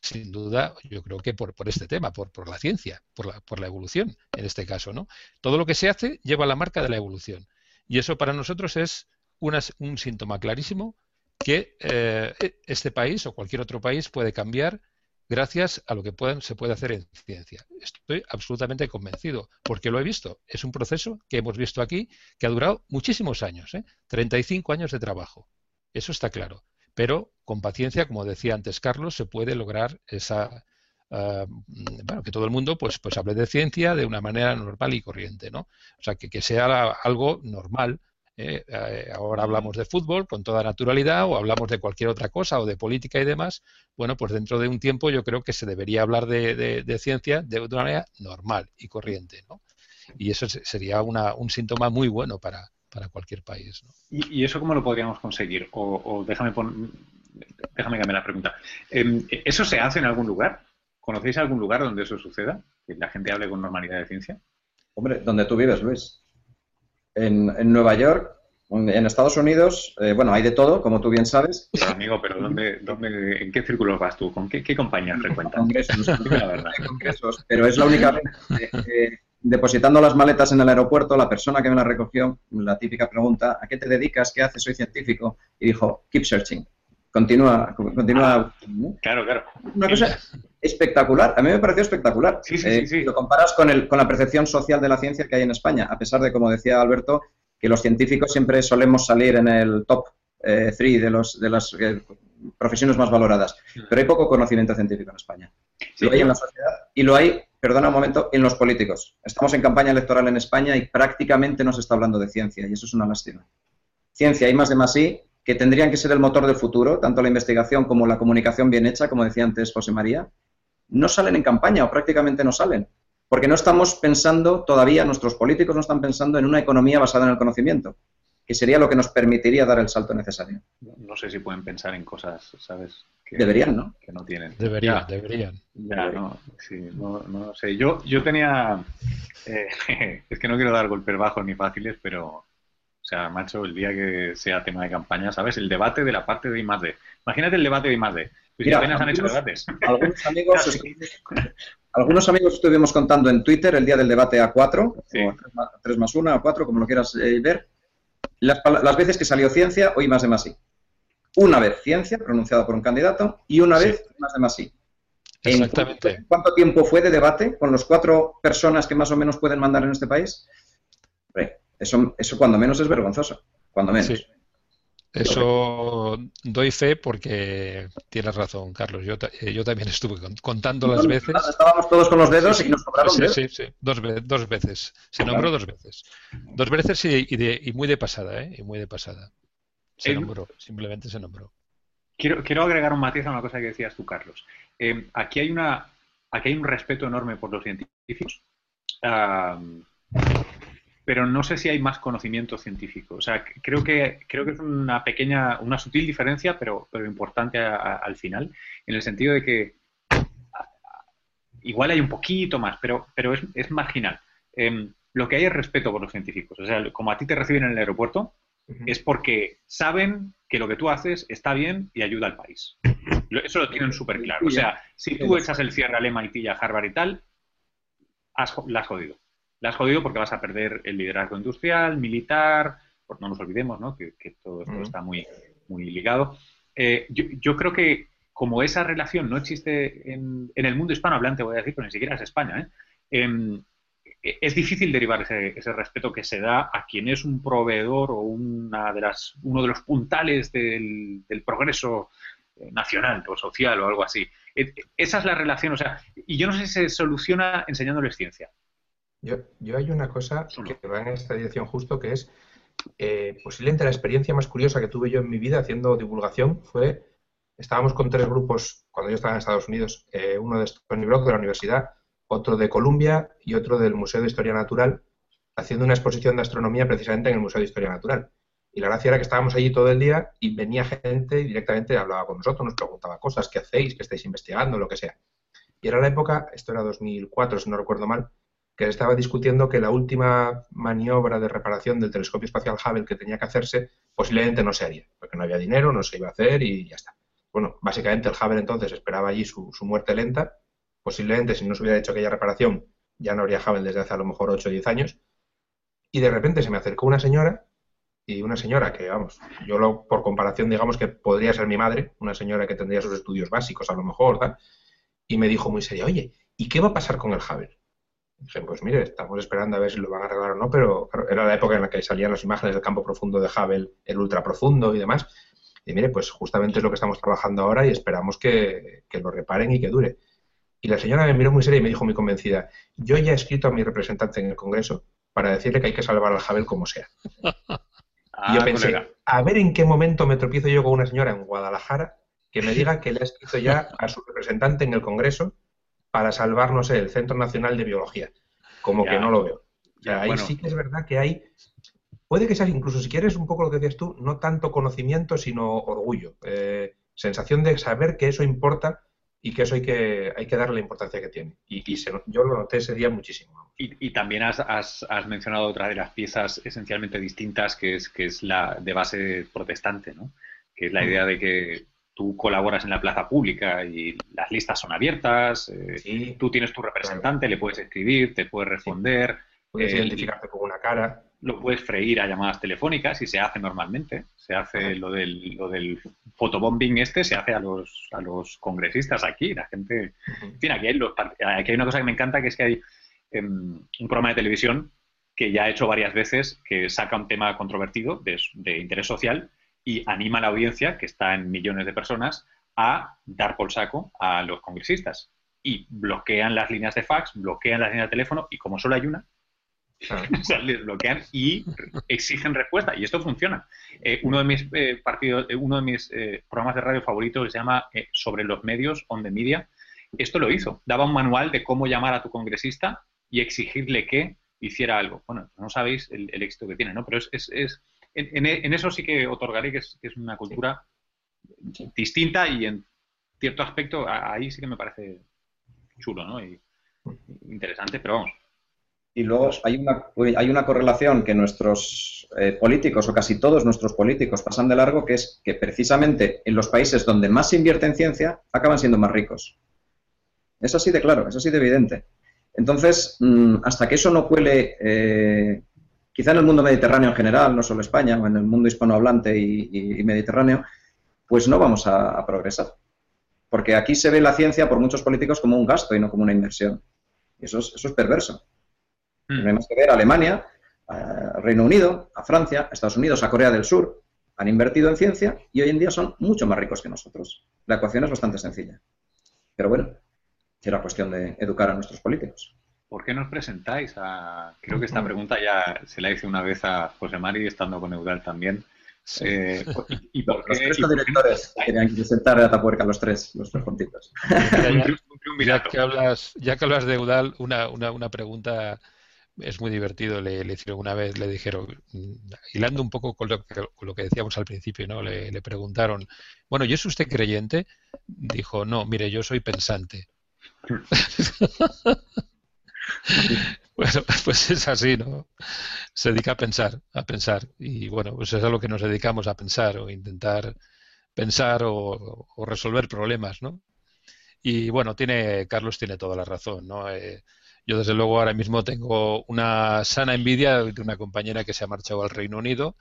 sin duda, yo creo que por, este tema, por, la ciencia, por la, por la evolución, en este caso, ¿no? Todo lo que se hace lleva la marca de la evolución. Y eso para nosotros es un síntoma clarísimo que eh, este país o cualquier otro país puede cambiar gracias a lo que se puede hacer en ciencia. Estoy absolutamente convencido, porque lo he visto. Es un proceso que hemos visto aquí que ha durado muchísimos años, ¿eh? 35 años de trabajo. Eso está claro. Pero con paciencia, como decía antes Carlos, se puede lograr esa, uh, bueno, que todo el mundo pues, pues hable de ciencia de una manera normal y corriente, ¿no? O sea, que, que sea algo normal ¿eh? Eh, ahora hablamos de fútbol con toda naturalidad o hablamos de cualquier otra cosa o de política y demás. Bueno, pues dentro de un tiempo yo creo que se debería hablar de, ciencia de una manera normal y corriente. ¿no? Y eso sería un síntoma muy bueno para, cualquier país. ¿Y, eso cómo lo podríamos conseguir? O, déjame, déjame cambiar la pregunta. Em, ¿Eso se hace en algún lugar? ¿Conocéis algún lugar donde eso suceda? Que la gente hable con normalidad de ciencia. Hombre, donde tú vives, Luis en, Nueva York, en Estados Unidos, eh, bueno, hay de todo, como tú bien sabes. amigo, pero ¿dónde, dónde, ¿en qué círculos vas tú? ¿Con qué, qué compañías frecuentas? Congresos, la verdad. congresos, pero es la única vez. Depositando las maletas en el aeropuerto, la persona que me la recogió, la típica pregunta, ¿a qué te dedicas? ¿Qué haces? Soy científico. Y dijo, keep searching. Continúa, continúa. Ah, claro, claro. Una cosa espectacular. A mí me pareció espectacular. Sí, sí, sí, eh, Lo comparas con, el, con la percepción social de la ciencia que hay en España, a pesar de, como decía Alberto, que los científicos siempre solemos salir en el top 3 eh, de, los, de las eh, profesiones más valoradas. Pero hay poco conocimiento científico en España. Lo hay en la sociedad y lo hay, perdona un momento, en los políticos. Estamos en campaña electoral en España y prácticamente no se está hablando de ciencia y eso es una lástima. Ciencia, hay más de más sí, que tendrían que ser el motor del futuro, tanto la investigación como la comunicación bien hecha, como decía antes José María, no salen en campaña o prácticamente no salen. Porque no estamos pensando, todavía nuestros políticos no están pensando en una economía basada en el conocimiento, que sería lo que nos permitiría dar el salto necesario. No sé si pueden pensar en cosas, ¿sabes? Que, deberían, ¿no? Que no tienen. Deberían, deberían. Ya, no, sí, no, no sé. Yo, yo tenía, eh, es que no quiero dar golpes bajos ni fáciles, pero o sea, macho, el día que sea tema de campaña, ¿sabes? El debate de la parte de I Imagínate el debate de I Pues apenas han hecho debates. Algunos amigos, algunos amigos estuvimos contando en Twitter el día del debate A4, o 3 más 1, A4, como lo quieras eh, ver, las, veces que salió ciencia o I más de más I. Una vez ciencia, pronunciada por un candidato, y una vez más de más I. Exactamente. ¿Cuánto tiempo fue de debate con las cuatro personas que más o menos pueden mandar en este país? Eso, eso cuando menos es vergonzoso, cuando menos. Eso doy fe porque tienes razón, Carlos. Yo, eh, yo también estuve contando las veces. Estábamos todos con los dedos y nos cobraron sí, Sí, sí, dos, dos veces. Se nombró dos veces. Dos veces y, y, muy de pasada, ¿eh? Y muy de pasada. Se nombró, simplemente se nombró. Quiero, quiero agregar un matiz a una cosa que decías tú, Carlos. Eh, aquí, hay una, aquí hay un respeto enorme por los científicos pero no sé si hay más conocimiento científico. O sea, creo que, creo que es una pequeña, una sutil diferencia, pero, pero importante al final, en el sentido de que igual hay un poquito más, pero, pero es, marginal. Em, lo que hay es respeto por los científicos. O sea, como a ti te reciben en el aeropuerto, es porque saben que lo que tú haces está bien y ayuda al país. Eso lo tienen súper claro. O sea, si tú echas el cierre al MIT y a Harvard y tal, has, la has jodido la has jodido porque vas a perder el liderazgo industrial, militar, no nos olvidemos ¿no? que, todo esto está muy, muy ligado. Eh, yo, creo que como esa relación no existe en, el mundo hispanohablante, voy a decir, pero ni siquiera es España, ¿eh? em, es difícil derivar ese, respeto que se da a quien es un proveedor o una de las, uno de los puntales del, del progreso eh, nacional o social o algo así. Esa es la relación, o sea, y yo no sé si se soluciona enseñándoles ciencia. Yo, yo hay una cosa que va en esta dirección justo, que es eh, posiblemente la experiencia más curiosa que tuve yo en mi vida haciendo divulgación fue, estábamos con tres grupos cuando yo estaba en Estados Unidos, eh, uno de Stony Brook de la universidad, otro de Columbia y otro del Museo de Historia Natural, haciendo una exposición de astronomía precisamente en el Museo de Historia Natural. Y la gracia era que estábamos allí todo el día y venía gente y directamente hablaba con nosotros, nos preguntaba cosas, qué hacéis, qué estáis investigando, lo que sea. Y era la época, esto era 2004, si no recuerdo mal, que estaba discutiendo que la última maniobra de reparación del telescopio espacial Hubble que tenía que hacerse posiblemente no se haría, porque no había dinero, no se iba a hacer y ya está. Bueno, básicamente el Hubble entonces esperaba allí su, muerte lenta. Posiblemente si no se hubiera hecho aquella reparación ya no habría Hubble desde hace a lo mejor 8 o 10 años. Y de repente se me acercó una señora y una señora que, vamos, yo lo, por comparación, digamos que podría ser mi madre, una señora que tendría sus estudios básicos a lo mejor, y me dijo muy seria, oye, ¿y qué va a pasar con el Hubble? dije, pues mire, estamos esperando a ver si lo van a arreglar o no, pero era la época en la que salían las imágenes del campo profundo de Hubble, el ultra profundo y demás. Y mire, pues justamente es lo que estamos trabajando ahora y esperamos que, que lo reparen y que dure. Y la señora me miró muy seria y me dijo muy convencida, yo ya he escrito a mi representante en el Congreso para decirle que hay que salvar al Hubble como sea. y yo ah, pensé, a ver en qué momento me tropiezo yo con una señora en Guadalajara que me diga que le ha escrito ya a su representante en el Congreso para salvar, no sé, el Centro Nacional de Biología. Como que no lo veo. O sea, ahí sí que es verdad que hay, puede que sea incluso si quieres un poco lo que decías tú, no tanto conocimiento, sino orgullo. Eh, sensación de saber que eso importa y que eso hay que, hay que darle la importancia que tiene. Y, yo lo noté ese día muchísimo. Y, también has, has, mencionado otra de las piezas esencialmente distintas, que es, que es la de base protestante, ¿no? que es la idea de que tú colaboras en la plaza pública y las listas son abiertas, eh, tú tienes tu representante, le puedes escribir, te puedes responder. Puedes eh, identificarte con una cara. Lo puedes freír a llamadas telefónicas y se hace normalmente. Se hace lo del, lo del fotobombing este, se hace a los, a los congresistas aquí. La gente. En fin, aquí hay, aquí hay una cosa que me encanta, que es que hay em, un programa de televisión que ya ha hecho varias veces, que saca un tema controvertido de, de interés social y anima a la audiencia, que está en millones de personas, a dar por saco a los congresistas. Y bloquean las líneas de fax, bloquean las líneas de teléfono, y como solo hay una, les bloquean y exigen respuesta. Y esto funciona. Eh, uno de mis eh, partidos, eh, uno de mis programas de radio favoritos se llama Sobre los medios, on the media. Esto lo hizo. Daba un manual de cómo llamar a tu congresista y exigirle que hiciera algo. Bueno, no sabéis el, éxito que tiene, ¿no? Pero es en, eso sí que otorgaré que es, una cultura distinta y en cierto aspecto ahí sí que me parece chulo, ¿no? Y, interesante, pero vamos. Y luego hay una, hay una correlación que nuestros eh, políticos, o casi todos nuestros políticos, pasan de largo, que es que precisamente en los países donde más se invierte en ciencia, acaban siendo más ricos. Es así de claro, es así de evidente. Entonces, mm, hasta que eso no cuele eh, quizá en el mundo mediterráneo en general, no solo España, o en el mundo hispanohablante y, mediterráneo, pues no vamos a, progresar. Porque aquí se ve la ciencia por muchos políticos como un gasto y no como una inversión. Y eso es, eso es perverso. Mm. Tenemos que ver a Alemania, a Reino Unido, a Francia, a Estados Unidos, a Corea del Sur, han invertido en ciencia y hoy en día son mucho más ricos que nosotros. La ecuación es bastante sencilla. Pero bueno, será cuestión de educar a nuestros políticos. ¿por qué nos presentáis? A... Creo que esta pregunta ya se la hice una vez a José Mari, estando con Eudal también. Eh, ¿y, por los tres directores tenían que presentar a Tapuerca, los tres, los tres juntitos. Ya, que hablas, ya que hablas de Eudal, una, una, una pregunta es muy divertido. Le, hicieron una vez, le dijeron, hilando un poco con lo, que, decíamos al principio, ¿no? Le, preguntaron, bueno, ¿y es usted creyente? Dijo, no, mire, yo soy pensante. Bueno, pues es así, ¿no? Se dedica a pensar, a pensar. Y bueno, pues es a lo que nos dedicamos a pensar o intentar pensar o, resolver problemas, ¿no? Y bueno, tiene, Carlos tiene toda la razón, ¿no? Eh, yo desde luego ahora mismo tengo una sana envidia de una compañera que se ha marchado al Reino Unido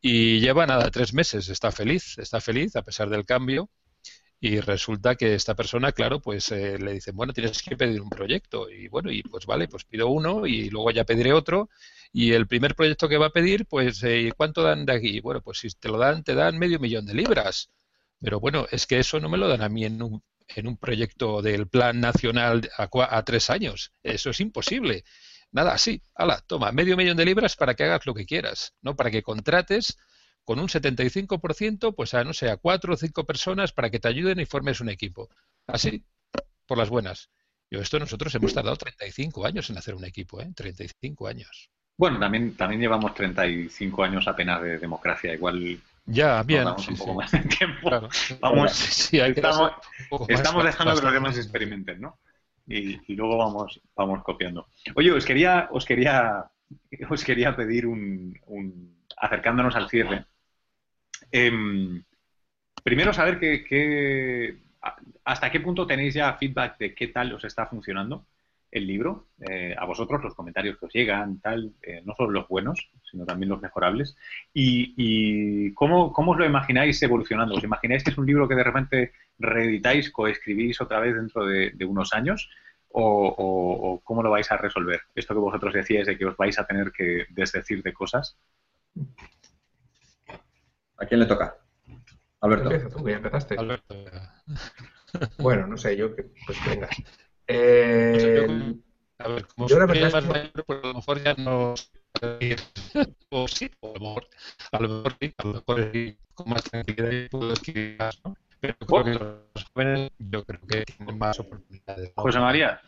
y lleva nada, tres meses, está feliz, está feliz a pesar del cambio y resulta que esta persona, claro, pues eh, le dicen, bueno, tienes que pedir un proyecto. Y bueno, y pues vale, pues pido uno y luego ya pediré otro. Y el primer proyecto que va a pedir, pues, eh, ¿cuánto dan de aquí? Bueno, pues si te lo dan, te dan medio millón de libras. Pero bueno, es que eso no me lo dan a mí en un, en un proyecto del Plan Nacional a, a tres años. Eso es imposible. Nada, sí, hala, toma, medio millón de libras para que hagas lo que quieras, ¿no? Para que contrates con un 75%, pues a, no sé, a cuatro o cinco personas para que te ayuden y formes un equipo. Así, por las buenas. Yo esto nosotros hemos tardado 35 años en hacer un equipo, ¿eh? 35 años. Bueno, también, también llevamos 35 años apenas de democracia, igual ya, bien. un poco más de tiempo. Vamos, estamos, dejando que los demás experimenten, ¿no? Y, luego vamos, vamos copiando. Oye, os quería, os quería, os quería pedir un, un acercándonos al cierre, Em, primero, saber que, hasta qué punto tenéis ya feedback de qué tal os está funcionando el libro, eh, a vosotros, los comentarios que os llegan, tal, eh, no solo los buenos, sino también los mejorables. ¿Y, cómo, cómo, os lo imagináis evolucionando? ¿Os imagináis que es un libro que de repente reeditáis, coescribís otra vez dentro de, unos años? O, cómo lo vais a resolver? Esto que vosotros decíais de que os vais a tener que desdecir de cosas. ¿A quién le toca? Alberto. tú, que ya empezaste. Alberto. Bueno, no sé, yo que, pues venga. Eh, a ver, como yo la verdad es más mayor, pues a lo mejor ya no o sí, o a lo mejor, a lo mejor sí, a lo mejor con más tranquilidad puedo escribir más, ¿no? Pero creo que los jóvenes yo creo que tienen más oportunidades. José María.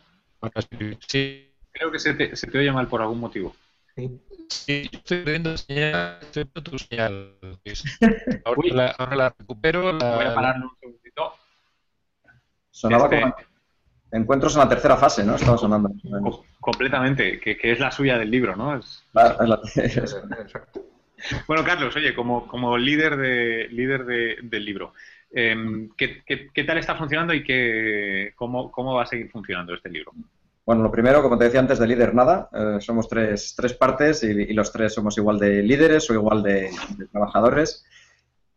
Sí. Creo que se te, se te oye mal por algún motivo. Sí. Sí, estoy viendo señal, estoy viendo tu señal. Ahora, la, ahora la recupero. La... Voy a pararlo un segundito. Sonaba este... como encuentros en la tercera fase, ¿no? Estaba sonando. completamente, que, es la suya del libro, ¿no? Es... bueno, Carlos, oye, como, como líder, de, líder del libro, em, ¿qué, tal está funcionando y qué, cómo, cómo va a seguir funcionando este libro? Bueno, lo primero, como te decía antes, de líder nada. Eh, somos tres, tres partes y, los tres somos igual de líderes o igual de trabajadores.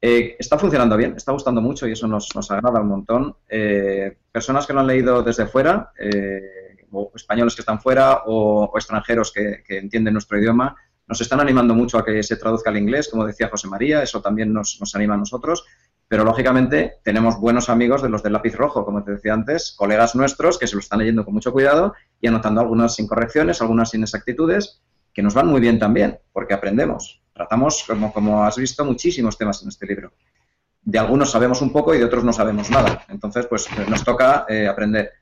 Eh, está funcionando bien, está gustando mucho y eso nos, agrada un montón. Eh, personas que lo han leído desde fuera, eh, o españoles que están fuera, o, extranjeros que, entienden nuestro idioma, nos están animando mucho a que se traduzca al inglés, como decía José María, eso también nos, nos anima a nosotros. Pero lógicamente tenemos buenos amigos de los del lápiz rojo, como te decía antes, colegas nuestros que se lo están leyendo con mucho cuidado y anotando algunas incorrecciones, algunas inexactitudes, que nos van muy bien también, porque aprendemos. Tratamos, como, como has visto, muchísimos temas en este libro. De algunos sabemos un poco y de otros no sabemos nada. Entonces, pues nos toca eh, aprender.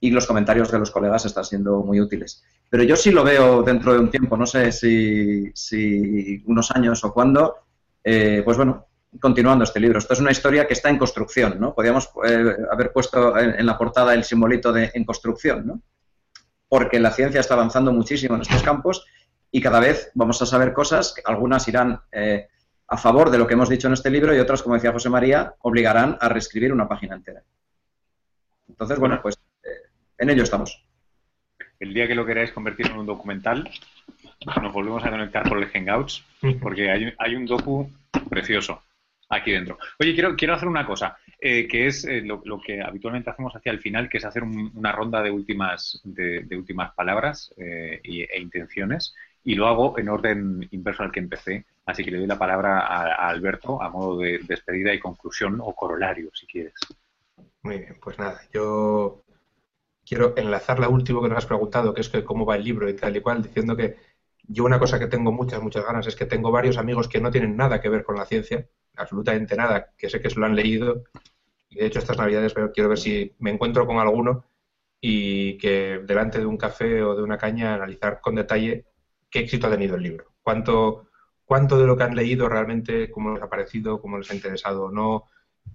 Y los comentarios de los colegas están siendo muy útiles. Pero yo sí lo veo dentro de un tiempo, no sé si, unos años o cuándo, eh, pues bueno, continuando este libro. Esto es una historia que está en construcción, ¿no? Podríamos eh, haber puesto en, en, la portada el simbolito de en construcción, ¿no? Porque la ciencia está avanzando muchísimo en estos campos y cada vez vamos a saber cosas, algunas irán eh, a favor de lo que hemos dicho en este libro y otras, como decía José María, obligarán a reescribir una página entera. Entonces, bueno, pues eh, en ello estamos. El día que lo queráis convertir en un documental, nos volvemos a conectar por el Hangouts, porque hay, un docu precioso aquí dentro. Oye, quiero, quiero hacer una cosa, eh, que es lo, que habitualmente hacemos hacia el final, que es hacer una ronda de últimas, de, últimas palabras e intenciones y lo hago en orden inverso al que empecé. Así que le doy la palabra a, Alberto a modo de despedida y conclusión o corolario, si quieres. Muy bien, pues nada, yo quiero enlazar la última que nos has preguntado, que es que cómo va el libro y tal y cual, diciendo que yo una cosa que tengo muchas, muchas ganas es que tengo varios amigos que no tienen nada que ver con la ciencia, absolutamente nada, que sé que se lo han leído. Y de hecho estas navidades quiero ver si me encuentro con alguno y que delante de un café o de una caña analizar con detalle qué éxito ha tenido el libro, cuánto, cuánto de lo que han leído realmente, cómo les ha parecido, cómo les ha interesado o no,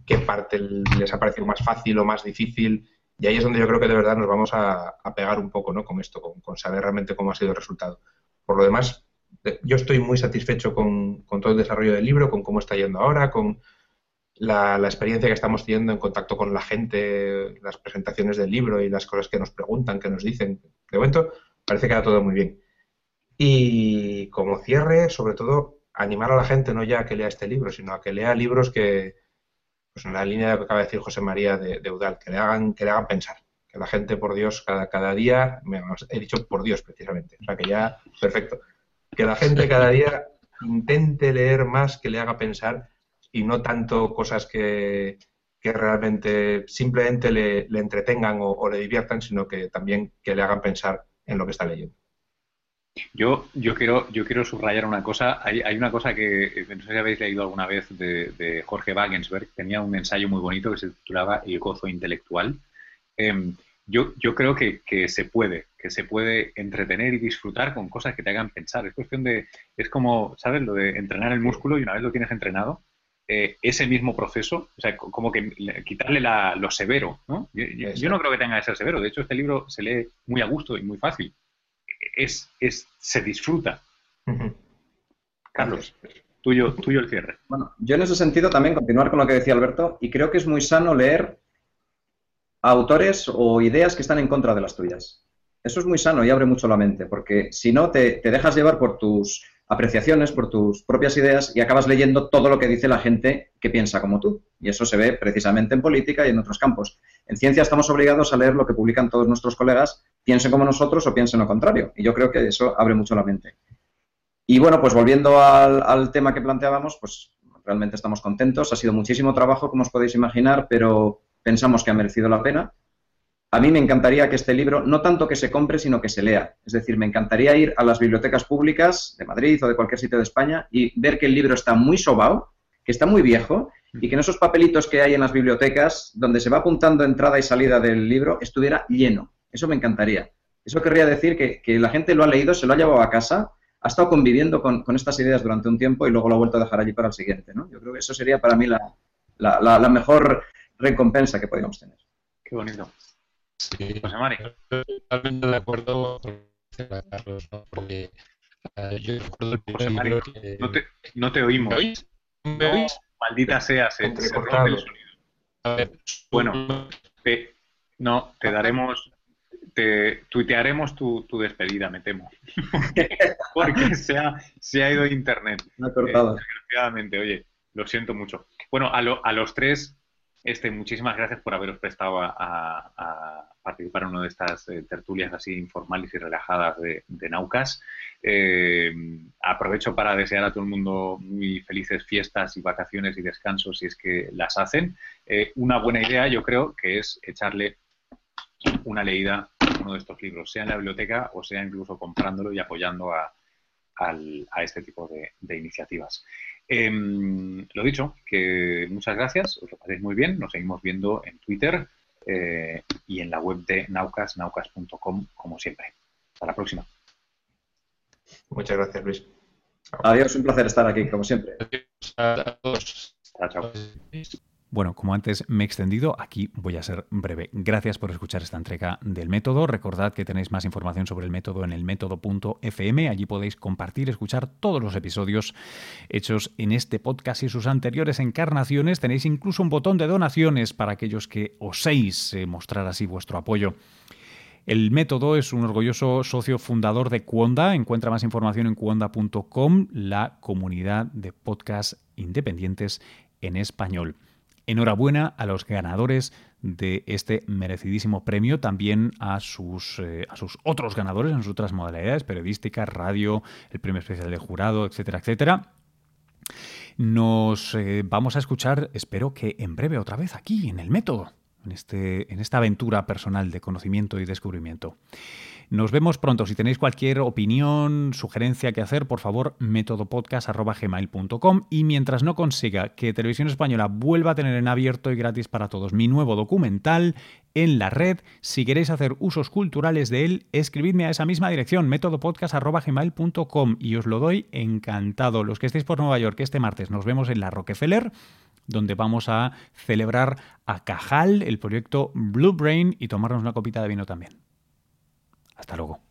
qué parte les ha parecido más fácil o más difícil. Y ahí es donde yo creo que de verdad nos vamos a, pegar un poco ¿no? con esto, con, saber realmente cómo ha sido el resultado. Por lo demás, yo estoy muy satisfecho con, todo el desarrollo del libro, con cómo está yendo ahora, con la, la, experiencia que estamos teniendo en contacto con la gente, las presentaciones del libro y las cosas que nos preguntan, que nos dicen. De momento, parece que va todo muy bien. Y como cierre, sobre todo, animar a la gente no ya a que lea este libro, sino a que lea libros que, pues en la línea de lo que acaba de decir José María de, Eudal, que le hagan, que le hagan pensar. Que la gente, por Dios, cada, cada día, he dicho por Dios precisamente, o sea que ya, perfecto. Que la gente cada día intente leer más, que le haga pensar y no tanto cosas que, que realmente simplemente le, le entretengan o, le diviertan, sino que también que le hagan pensar en lo que está leyendo. Yo, yo, quiero, yo quiero subrayar una cosa. Hay, hay una cosa que no sé si habéis leído alguna vez de, Jorge Wagensberg. Tenía un ensayo muy bonito que se titulaba El gozo intelectual. Em, yo, yo creo que, que, se puede, que se puede entretener y disfrutar con cosas que te hagan pensar. Es cuestión de, es como, ¿sabes? Lo de entrenar el músculo y una vez lo tienes entrenado, eh, ese mismo proceso, o sea, como que quitarle la, lo severo, ¿no? Yo, yo, no creo que tenga que ser severo. De hecho, este libro se lee muy a gusto y muy fácil es, es, se disfruta. Carlos, tuyo, tuyo el cierre. Bueno, yo en ese sentido también continuar con lo que decía Alberto, y creo que es muy sano leer autores o ideas que están en contra de las tuyas. eso es muy sano y abre mucho la mente, porque si no, te, te dejas llevar por tus apreciaciones, por tus propias ideas y acabas leyendo todo lo que dice la gente que piensa como tú. Y eso se ve precisamente en política y en otros campos. En ciencia estamos obligados a leer lo que publican todos nuestros colegas, piensen como nosotros o piensen lo contrario. Y yo creo que eso abre mucho la mente. Y bueno, pues volviendo al, al tema que planteábamos, pues realmente estamos contentos. Ha sido muchísimo trabajo, como os podéis imaginar, pero pensamos que ha merecido la pena. A mí me encantaría que este libro, no tanto que se compre, sino que se lea. Es decir, me encantaría ir a las bibliotecas públicas de Madrid o de cualquier sitio de España y ver que el libro está muy sobao, que está muy viejo y que en esos papelitos que hay en las bibliotecas, donde se va apuntando entrada y salida del libro, estuviera lleno. Eso me encantaría. Eso querría decir que, la gente lo ha leído, se lo ha llevado a casa, ha estado conviviendo con, estas ideas durante un tiempo y luego lo ha vuelto a dejar allí para el siguiente. ¿no? Yo creo que eso sería para mí la, la mejor recompensa que podríamos tener. Qué bonito. Sí, José Mari. Totalmente de acuerdo con Carlos, ¿no? porque uh, yo recuerdo el primer José libro que... no, te, no te oímos. ¿Me oís? ¿Me oís? No, maldita sea, se, se rompe el sonido. A ver, bueno, te, no, te daremos, te tuitearemos tu, tu despedida, me temo. porque se ha, se ha ido internet. Me ha cortado. Eh, desgraciadamente, oye, lo siento mucho. Bueno, a, lo, a los tres este, muchísimas gracias por haberos prestado a, participar en una de estas eh, tertulias así informales y relajadas de, Naucas. Eh, aprovecho para desear a todo el mundo muy felices fiestas y vacaciones y descansos si es que las hacen. Eh, una buena idea, yo creo, que es echarle una leída a uno de estos libros, sea en la biblioteca o sea incluso comprándolo y apoyando a, este tipo de iniciativas. Eh, lo dicho, que muchas gracias, os lo paséis muy bien, nos seguimos viendo en Twitter eh, y en la web de naucas, naucas.com, como siempre. Hasta la próxima. Muchas gracias, Luis. Adiós, un placer estar aquí, como siempre. Adiós a todos. Chao, chao. Bueno, como antes me he extendido, aquí voy a ser breve. Gracias por escuchar esta entrega del método. Recordad que tenéis más información sobre el método en el método.fm. Allí podéis compartir, escuchar todos los episodios hechos en este podcast y sus anteriores encarnaciones. Tenéis incluso un botón de donaciones para aquellos que oséis eh, mostrar así vuestro apoyo. El método es un orgulloso socio fundador de Cuonda. Encuentra más información en cuonda.com, la comunidad de podcasts independientes en español. Enhorabuena a los ganadores de este merecidísimo premio, también a sus, eh, a sus otros ganadores en sus otras modalidades, periodística, radio, el premio especial de jurado, etcétera, etcétera. Nos eh, vamos a escuchar, espero que en breve otra vez aquí, en el método, en, este, en esta aventura personal de conocimiento y descubrimiento. Nos vemos pronto. Si tenéis cualquier opinión, sugerencia que hacer, por favor, métodopodcast.gmail.com y mientras no consiga que Televisión Española vuelva a tener en abierto y gratis para todos mi nuevo documental en la red, si queréis hacer usos culturales de él, escribidme a esa misma dirección, métodopodcast.gmail.com y os lo doy encantado. Los que estéis por Nueva York este martes nos vemos en la Rockefeller donde vamos a celebrar a Cajal, el proyecto Blue Brain y tomarnos una copita de vino también. Hasta luego.